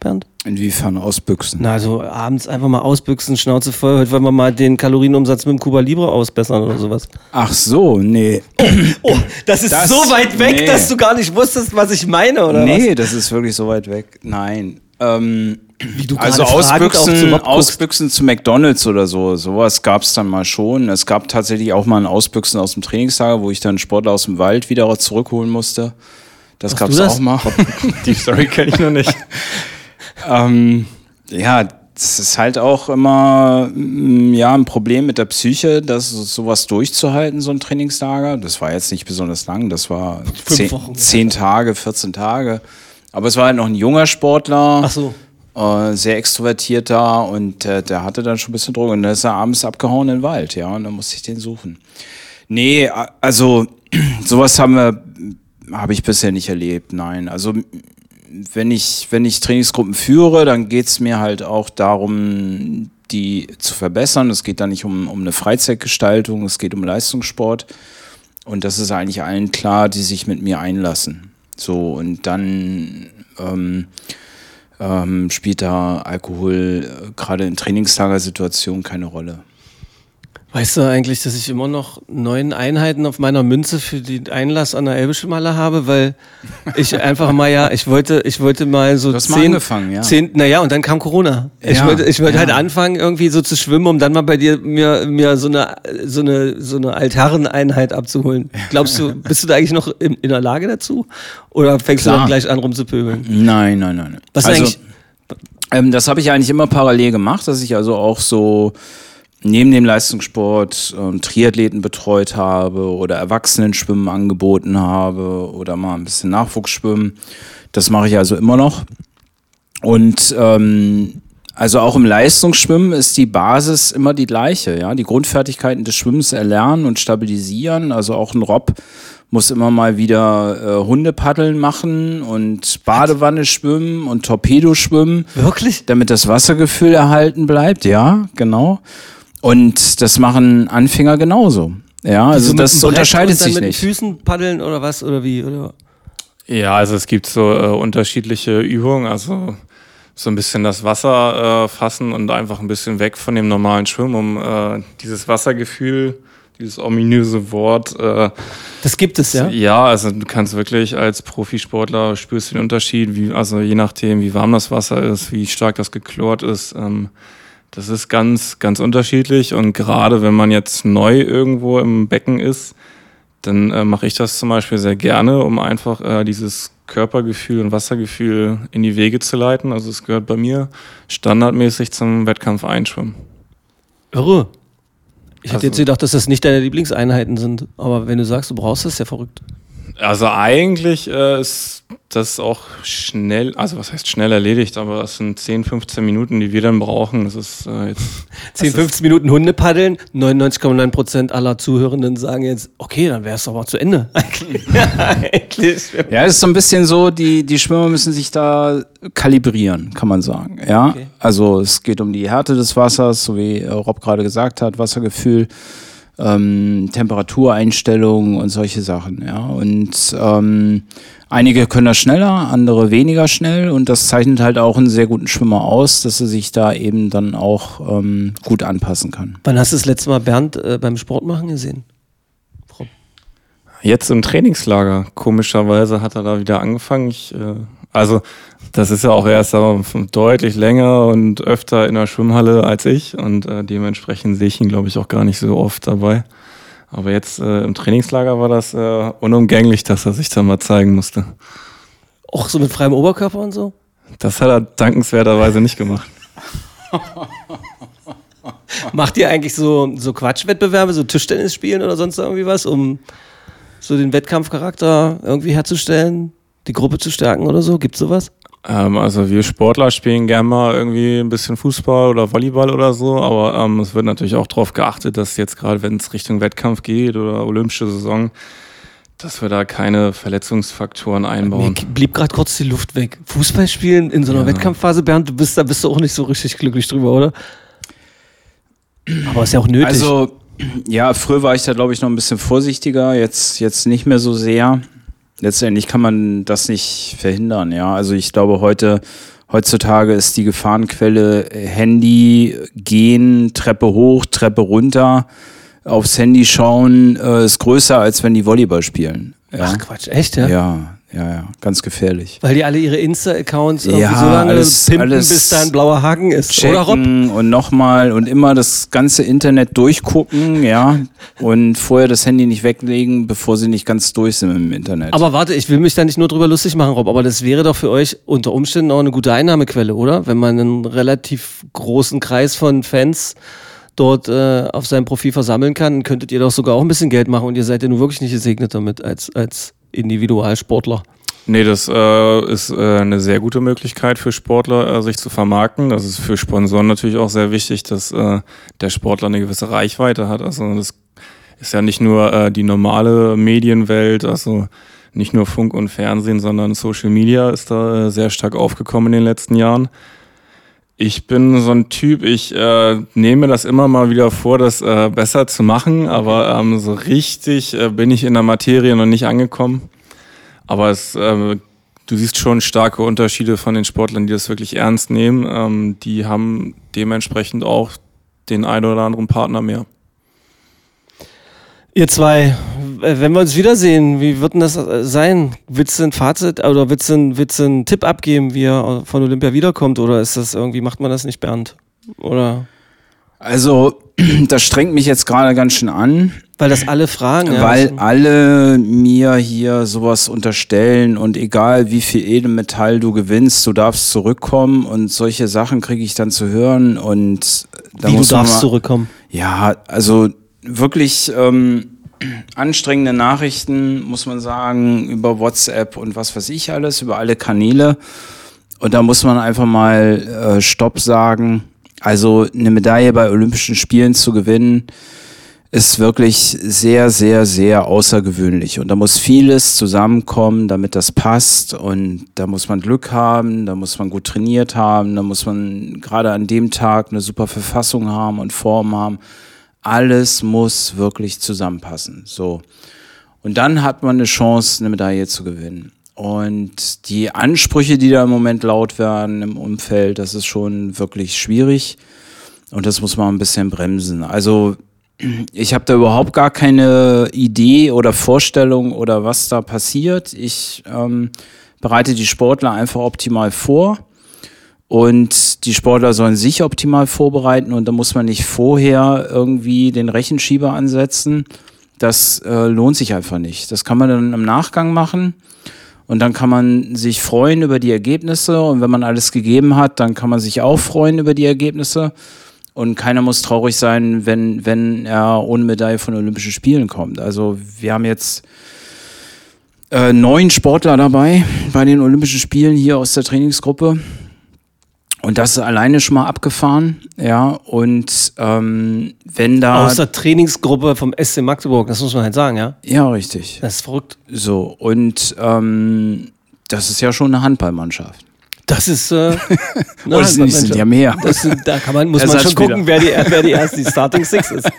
Bernd? Inwiefern ausbüchsen? Na, also abends einfach mal ausbüchsen, Schnauze voll, heute wollen wir mal den Kalorienumsatz mit dem Cuba Libre ausbessern oder sowas. Ach so, nee. Oh, das ist Das- so weit weg, nee. dass du gar nicht wusstest, was ich meine, oder nee, das ist wirklich so weit weg. Nein. Ähm, Wie du also Ausbüchsen, guckst. Ausbüchsen zu McDonalds oder so, sowas gab es dann mal schon. Es gab tatsächlich auch mal ein Ausbüchsen aus dem Trainingslager, wo ich dann Sportler aus dem Wald wieder zurückholen musste. Das gab es auch mal. Die Story kenne ich noch nicht. ähm, ja, das ist halt auch immer mm, ja, ein Problem mit der Psyche, das sowas durchzuhalten, so ein Trainingslager. Das war jetzt nicht besonders lang, das war zehn, zehn Tage, 14 Tage. Aber es war halt noch ein junger Sportler. Ach so. Äh, sehr extrovertierter und äh, der hatte dann schon ein bisschen Drogen. Und dann ist er abends abgehauen in den Wald, ja, und dann musste ich den suchen. Nee, also sowas haben wir, habe ich bisher nicht erlebt, nein. Also wenn ich, wenn ich Trainingsgruppen führe, dann geht's mir halt auch darum, die zu verbessern. Es geht da nicht um, um eine Freizeitgestaltung, es geht um Leistungssport. Und das ist eigentlich allen klar, die sich mit mir einlassen. So, und dann ähm, ähm, spielt da Alkohol äh, gerade in Trainingslagersituationen keine Rolle. Weißt du eigentlich, dass ich immer noch neun Einheiten auf meiner Münze für den Einlass an der Elbischemalle habe, weil ich einfach mal ja, ich wollte, ich wollte mal so Du mal zehn, angefangen, ja. zehn, naja, und dann kam Corona. ich Ja, wollte, ich wollte ja. halt anfangen, irgendwie so zu schwimmen, um dann mal bei dir mir, mir so eine, so eine, so eine Altherreneinheit abzuholen. Glaubst du, bist du da eigentlich noch in, in der Lage dazu? Oder fängst du Klar. dann gleich an rumzupöbeln? Nein, nein, nein. Was also, eigentlich- Ähm, das habe ich eigentlich immer parallel gemacht, dass ich also auch so neben dem Leistungssport ähm, Triathleten betreut habe oder Erwachsenenschwimmen angeboten habe oder mal ein bisschen Nachwuchsschwimmen. Das mache ich also immer noch. Und ähm, also auch im Leistungsschwimmen ist die Basis immer die gleiche, ja. Die Grundfertigkeiten des Schwimmens erlernen und stabilisieren. Also auch ein Rob muss immer mal wieder äh, Hundepaddeln machen und Badewanne schwimmen und Torpedo schwimmen Wirklich? damit das Wassergefühl erhalten bleibt, ja, genau. Und das machen Anfänger genauso. Ja, also So mit das unterscheidet sich mit nicht. Füßen paddeln oder was oder wie? Oder? Ja, also es gibt so äh, unterschiedliche Übungen, also so ein bisschen das Wasser äh, fassen und einfach ein bisschen weg von dem normalen Schwimmen, um äh, dieses Wassergefühl, dieses ominöse Wort, äh, Das gibt es, ja? ja, also du kannst wirklich als Profisportler spürst du den Unterschied, wie, also je nachdem, wie warm das Wasser ist, wie stark das geklort ist. Ähm, das ist ganz, ganz unterschiedlich und gerade wenn man jetzt neu irgendwo im Becken ist, dann äh, mache ich das zum Beispiel sehr gerne, um einfach äh, dieses Körpergefühl und Wassergefühl in die Wege zu leiten. Also es gehört bei mir standardmäßig zum Wettkampf einschwimmen. Irre. Ich hätte Also- jetzt gedacht, dass das nicht deine Lieblingseinheiten sind. Aber wenn du sagst, du brauchst das, ist ja verrückt. Also eigentlich äh, ist das auch schnell, also was heißt schnell erledigt, aber es sind 10, 15 Minuten, die wir dann brauchen. Das ist äh, jetzt 10, 15 Minuten Hunde paddeln. 99,9 Prozent aller Zuhörenden sagen jetzt, okay, dann wäre es doch mal zu Ende. Ja, es ist so ein bisschen so, die, die Schwimmer müssen sich da kalibrieren, kann man sagen. Ja, Okay. also es geht um die Härte des Wassers, so wie äh, Rob gerade gesagt hat, Wassergefühl, ähm, Temperatureinstellungen und solche Sachen. Ja, und ähm, einige können das schneller, andere weniger schnell und das zeichnet halt auch einen sehr guten Schwimmer aus, dass er sich da eben dann auch ähm, gut anpassen kann. Wann hast du das letzte Mal Bernd äh, beim Sport machen gesehen? jetzt im Trainingslager. Komischerweise hat er da wieder angefangen. Ich, äh, also das ist ja auch erst aber deutlich länger und öfter in der Schwimmhalle als ich und äh, dementsprechend sehe ich ihn, glaube ich, auch gar nicht so oft dabei. Aber jetzt äh, im Trainingslager war das äh, unumgänglich, dass er sich da mal zeigen musste. Auch so mit freiem Oberkörper und so? Das hat er dankenswerterweise nicht gemacht. Macht ihr eigentlich so, so Quatschwettbewerbe, so Tischtennis spielen oder sonst irgendwie was, um so den Wettkampfcharakter irgendwie herzustellen, die Gruppe zu stärken oder so? Gibt's sowas? Ähm, also wir Sportler spielen gerne mal irgendwie ein bisschen Fußball oder Volleyball oder so, aber ähm, es wird natürlich auch darauf geachtet, dass jetzt gerade, wenn es Richtung Wettkampf geht oder olympische Saison, dass wir da keine Verletzungsfaktoren einbauen. Mir blieb gerade kurz die Luft weg. Fußball spielen in so einer Ja. Wettkampfphase, Bernd, du bist, da bist du auch nicht so richtig glücklich drüber, oder? Aber ist ja auch nötig. Also, ja, früher war ich da, glaube ich, noch ein bisschen vorsichtiger, jetzt, jetzt nicht mehr so sehr. Letztendlich kann man das nicht verhindern, ja. Also ich glaube, heute, heutzutage ist die Gefahrenquelle äh, Handy, gehen, Treppe hoch, Treppe runter, aufs Handy schauen, äh, ist größer, als wenn die Volleyball spielen. Ja, Ach Quatsch, echt, ja? ja, ja, ja, ganz gefährlich. Weil die alle ihre Insta-Accounts Ja, so lange alles- pimpen, alles bis da ein blauer Haken ist. Oder Rob? checken und nochmal und immer das ganze Internet durchgucken, ja, und vorher das Handy nicht weglegen, bevor sie nicht ganz durch sind im Internet. Aber warte, ich will mich da nicht nur drüber lustig machen, Rob, aber das wäre doch für euch unter Umständen auch eine gute Einnahmequelle, oder? Wenn man einen relativ großen Kreis von Fans dort äh, auf seinem Profil versammeln kann, könntet ihr doch sogar auch ein bisschen Geld machen und ihr seid ja nun wirklich nicht gesegnet damit als, als Individualsportler. Nee, das äh, ist äh, eine sehr gute Möglichkeit für Sportler, äh, sich zu vermarkten. Das ist für Sponsoren natürlich auch sehr wichtig, dass äh, der Sportler eine gewisse Reichweite hat. Also das ist ja nicht nur äh, die normale Medienwelt, also nicht nur Funk und Fernsehen, sondern Social Media ist da äh, sehr stark aufgekommen in den letzten Jahren. Ich bin so ein Typ, ich äh, nehme das immer mal wieder vor, das äh, besser zu machen, aber ähm, so richtig äh, bin ich in der Materie noch nicht angekommen. Aber es, äh, du siehst schon starke Unterschiede von den Sportlern, die das wirklich ernst nehmen. Ähm, die haben dementsprechend auch den einen oder anderen Partner mehr. Ihr zwei, äh, wenn wir uns wiedersehen, wie wird denn das äh, sein? Willst du ein Fazit oder willst du, ein, willst du einen Tipp abgeben, wie er von Olympia wiederkommt? Oder ist das irgendwie, macht man das nicht, Bernd? Oder? Also, das strengt mich jetzt gerade ganz schön an, Weil das alle fragen. ja. weil alle mir hier sowas unterstellen und egal wie viel Edelmetall du gewinnst, du darfst zurückkommen und solche Sachen kriege ich dann zu hören und da wie du muss man darfst mal- zurückkommen. Ja, also wirklich ähm, anstrengende Nachrichten, muss man sagen, über WhatsApp und was weiß ich alles, über alle Kanäle. Und da muss man einfach mal äh, Stopp sagen. Also eine Medaille bei Olympischen Spielen zu gewinnen, ist wirklich sehr, sehr, sehr außergewöhnlich. Und da muss vieles zusammenkommen, damit das passt. Und da muss man Glück haben, da muss man gut trainiert haben, da muss man gerade an dem Tag eine super Verfassung haben und Form haben. Alles muss wirklich zusammenpassen. So. Und dann hat man eine Chance, eine Medaille zu gewinnen. Und die Ansprüche, die da im Moment laut werden im Umfeld, das ist schon wirklich schwierig. Und das muss man ein bisschen bremsen. Also ich habe da überhaupt gar keine Idee oder Vorstellung oder was da passiert. Ich ähm, bereite die Sportler einfach optimal vor. Und die Sportler sollen sich optimal vorbereiten und da muss man nicht vorher irgendwie den Rechenschieber ansetzen. Das äh, lohnt sich einfach nicht. Das kann man dann im Nachgang machen und dann kann man sich freuen über die Ergebnisse und wenn man alles gegeben hat, dann kann man sich auch freuen über die Ergebnisse und keiner muss traurig sein, wenn, wenn er ohne Medaille von Olympischen Spielen kommt. Also wir haben jetzt äh, neun Sportler dabei bei den Olympischen Spielen hier aus der Trainingsgruppe. Und das ist alleine schon mal abgefahren, ja. Und ähm, wenn da. Aus der Trainingsgruppe vom SC Magdeburg, das muss man halt sagen, ja? ja, richtig. Das ist verrückt. So, und ähm, das ist ja schon eine Handballmannschaft. Das ist. Äh, Oder es sind, sind ja mehr. Das sind, da kann man, muss man schon gucken, wer die, wer die erste die Starting Six ist.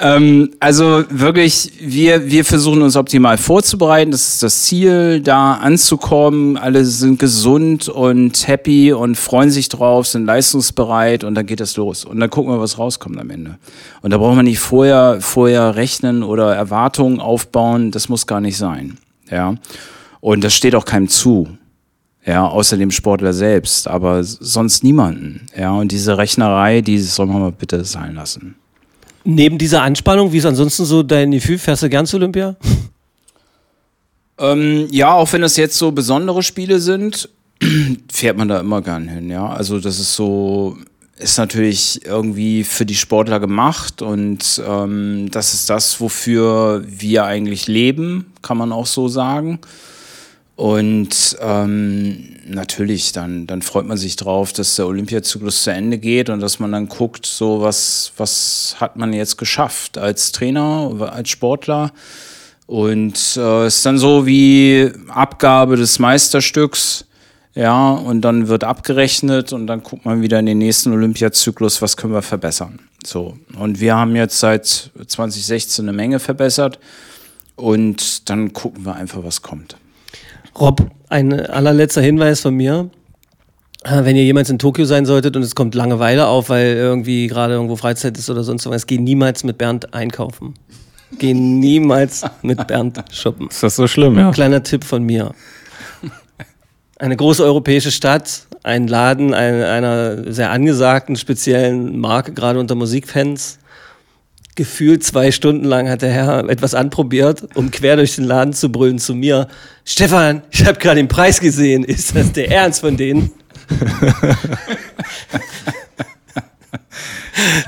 Ähm, also wirklich, wir, wir versuchen uns optimal vorzubereiten. Das ist das Ziel, da anzukommen. Alle sind gesund und happy und freuen sich drauf, sind leistungsbereit und dann geht das los. Und dann gucken wir, was rauskommt am Ende. Und da braucht man nicht vorher, vorher rechnen oder Erwartungen aufbauen. Das muss gar nicht sein. Ja. Und das steht auch keinem zu. Ja, außer dem Sportler selbst, aber sonst niemanden. Ja, und diese Rechnerei, die soll man mal bitte sein lassen. Neben dieser Anspannung, wie ist ansonsten so dein Gefühl? Fährst du gern zu Olympia? Ähm, ja, auch wenn das jetzt so besondere Spiele sind, fährt man da immer gern hin, ja. Also das ist so, ist natürlich irgendwie für die Sportler gemacht und ähm, das ist das, wofür wir eigentlich leben, kann man auch so sagen. Und ähm, natürlich, dann, dann freut man sich drauf, dass der Olympiazyklus zu Ende geht und dass man dann guckt, so was, was hat man jetzt geschafft als Trainer, als Sportler. Und äh, ist dann so wie Abgabe des Meisterstücks, ja, und dann wird abgerechnet und dann guckt man wieder in den nächsten Olympiazyklus, was können wir verbessern. So. Und wir haben jetzt seit 2016 eine Menge verbessert und dann gucken wir einfach, was kommt. Rob, ein allerletzter Hinweis von mir. Äh, Wenn ihr jemals in Tokio sein solltet und es kommt Langeweile auf, weil irgendwie gerade irgendwo Freizeit ist oder sonst was, geh niemals mit Bernd einkaufen. Geh niemals mit Bernd shoppen. Ist das so schlimm, ja? Kleiner Tipp von mir. Eine große europäische Stadt, ein Laden ein, einer sehr angesagten, speziellen Marke, gerade unter Musikfans. Gefühlt zwei Stunden lang hat der Herr etwas anprobiert, um quer durch den Laden zu brüllen zu mir. Stefan, ich habe gerade den Preis gesehen. Ist das der Ernst von denen?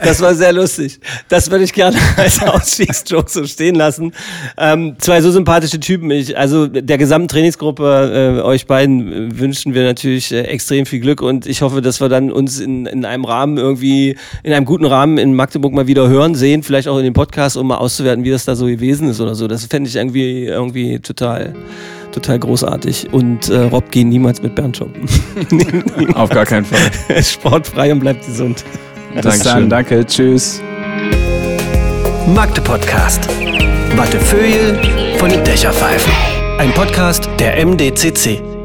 Das war sehr lustig. Das würde ich gerne als Ausstiegsjoke so stehen lassen. Ähm, zwei so sympathische Typen. Ich, also der gesamten Trainingsgruppe, äh, euch beiden äh, wünschen wir natürlich äh, extrem viel Glück und ich hoffe, dass wir dann uns in, in einem Rahmen irgendwie, in einem guten Rahmen in Magdeburg mal wieder hören, sehen, vielleicht auch in dem Podcast, um mal auszuwerten, wie das da so gewesen ist oder so. Das fände ich irgendwie, irgendwie total, total großartig. Und äh, Rob, geh niemals mit Bernd shoppen. Auf gar keinen Fall. Sportfrei und bleibt gesund. Bis Dankeschön. dann, danke, tschüss. Magde Podcast. Wattefeuille von den Dächerpfeifen. Ein Podcast der MDCC.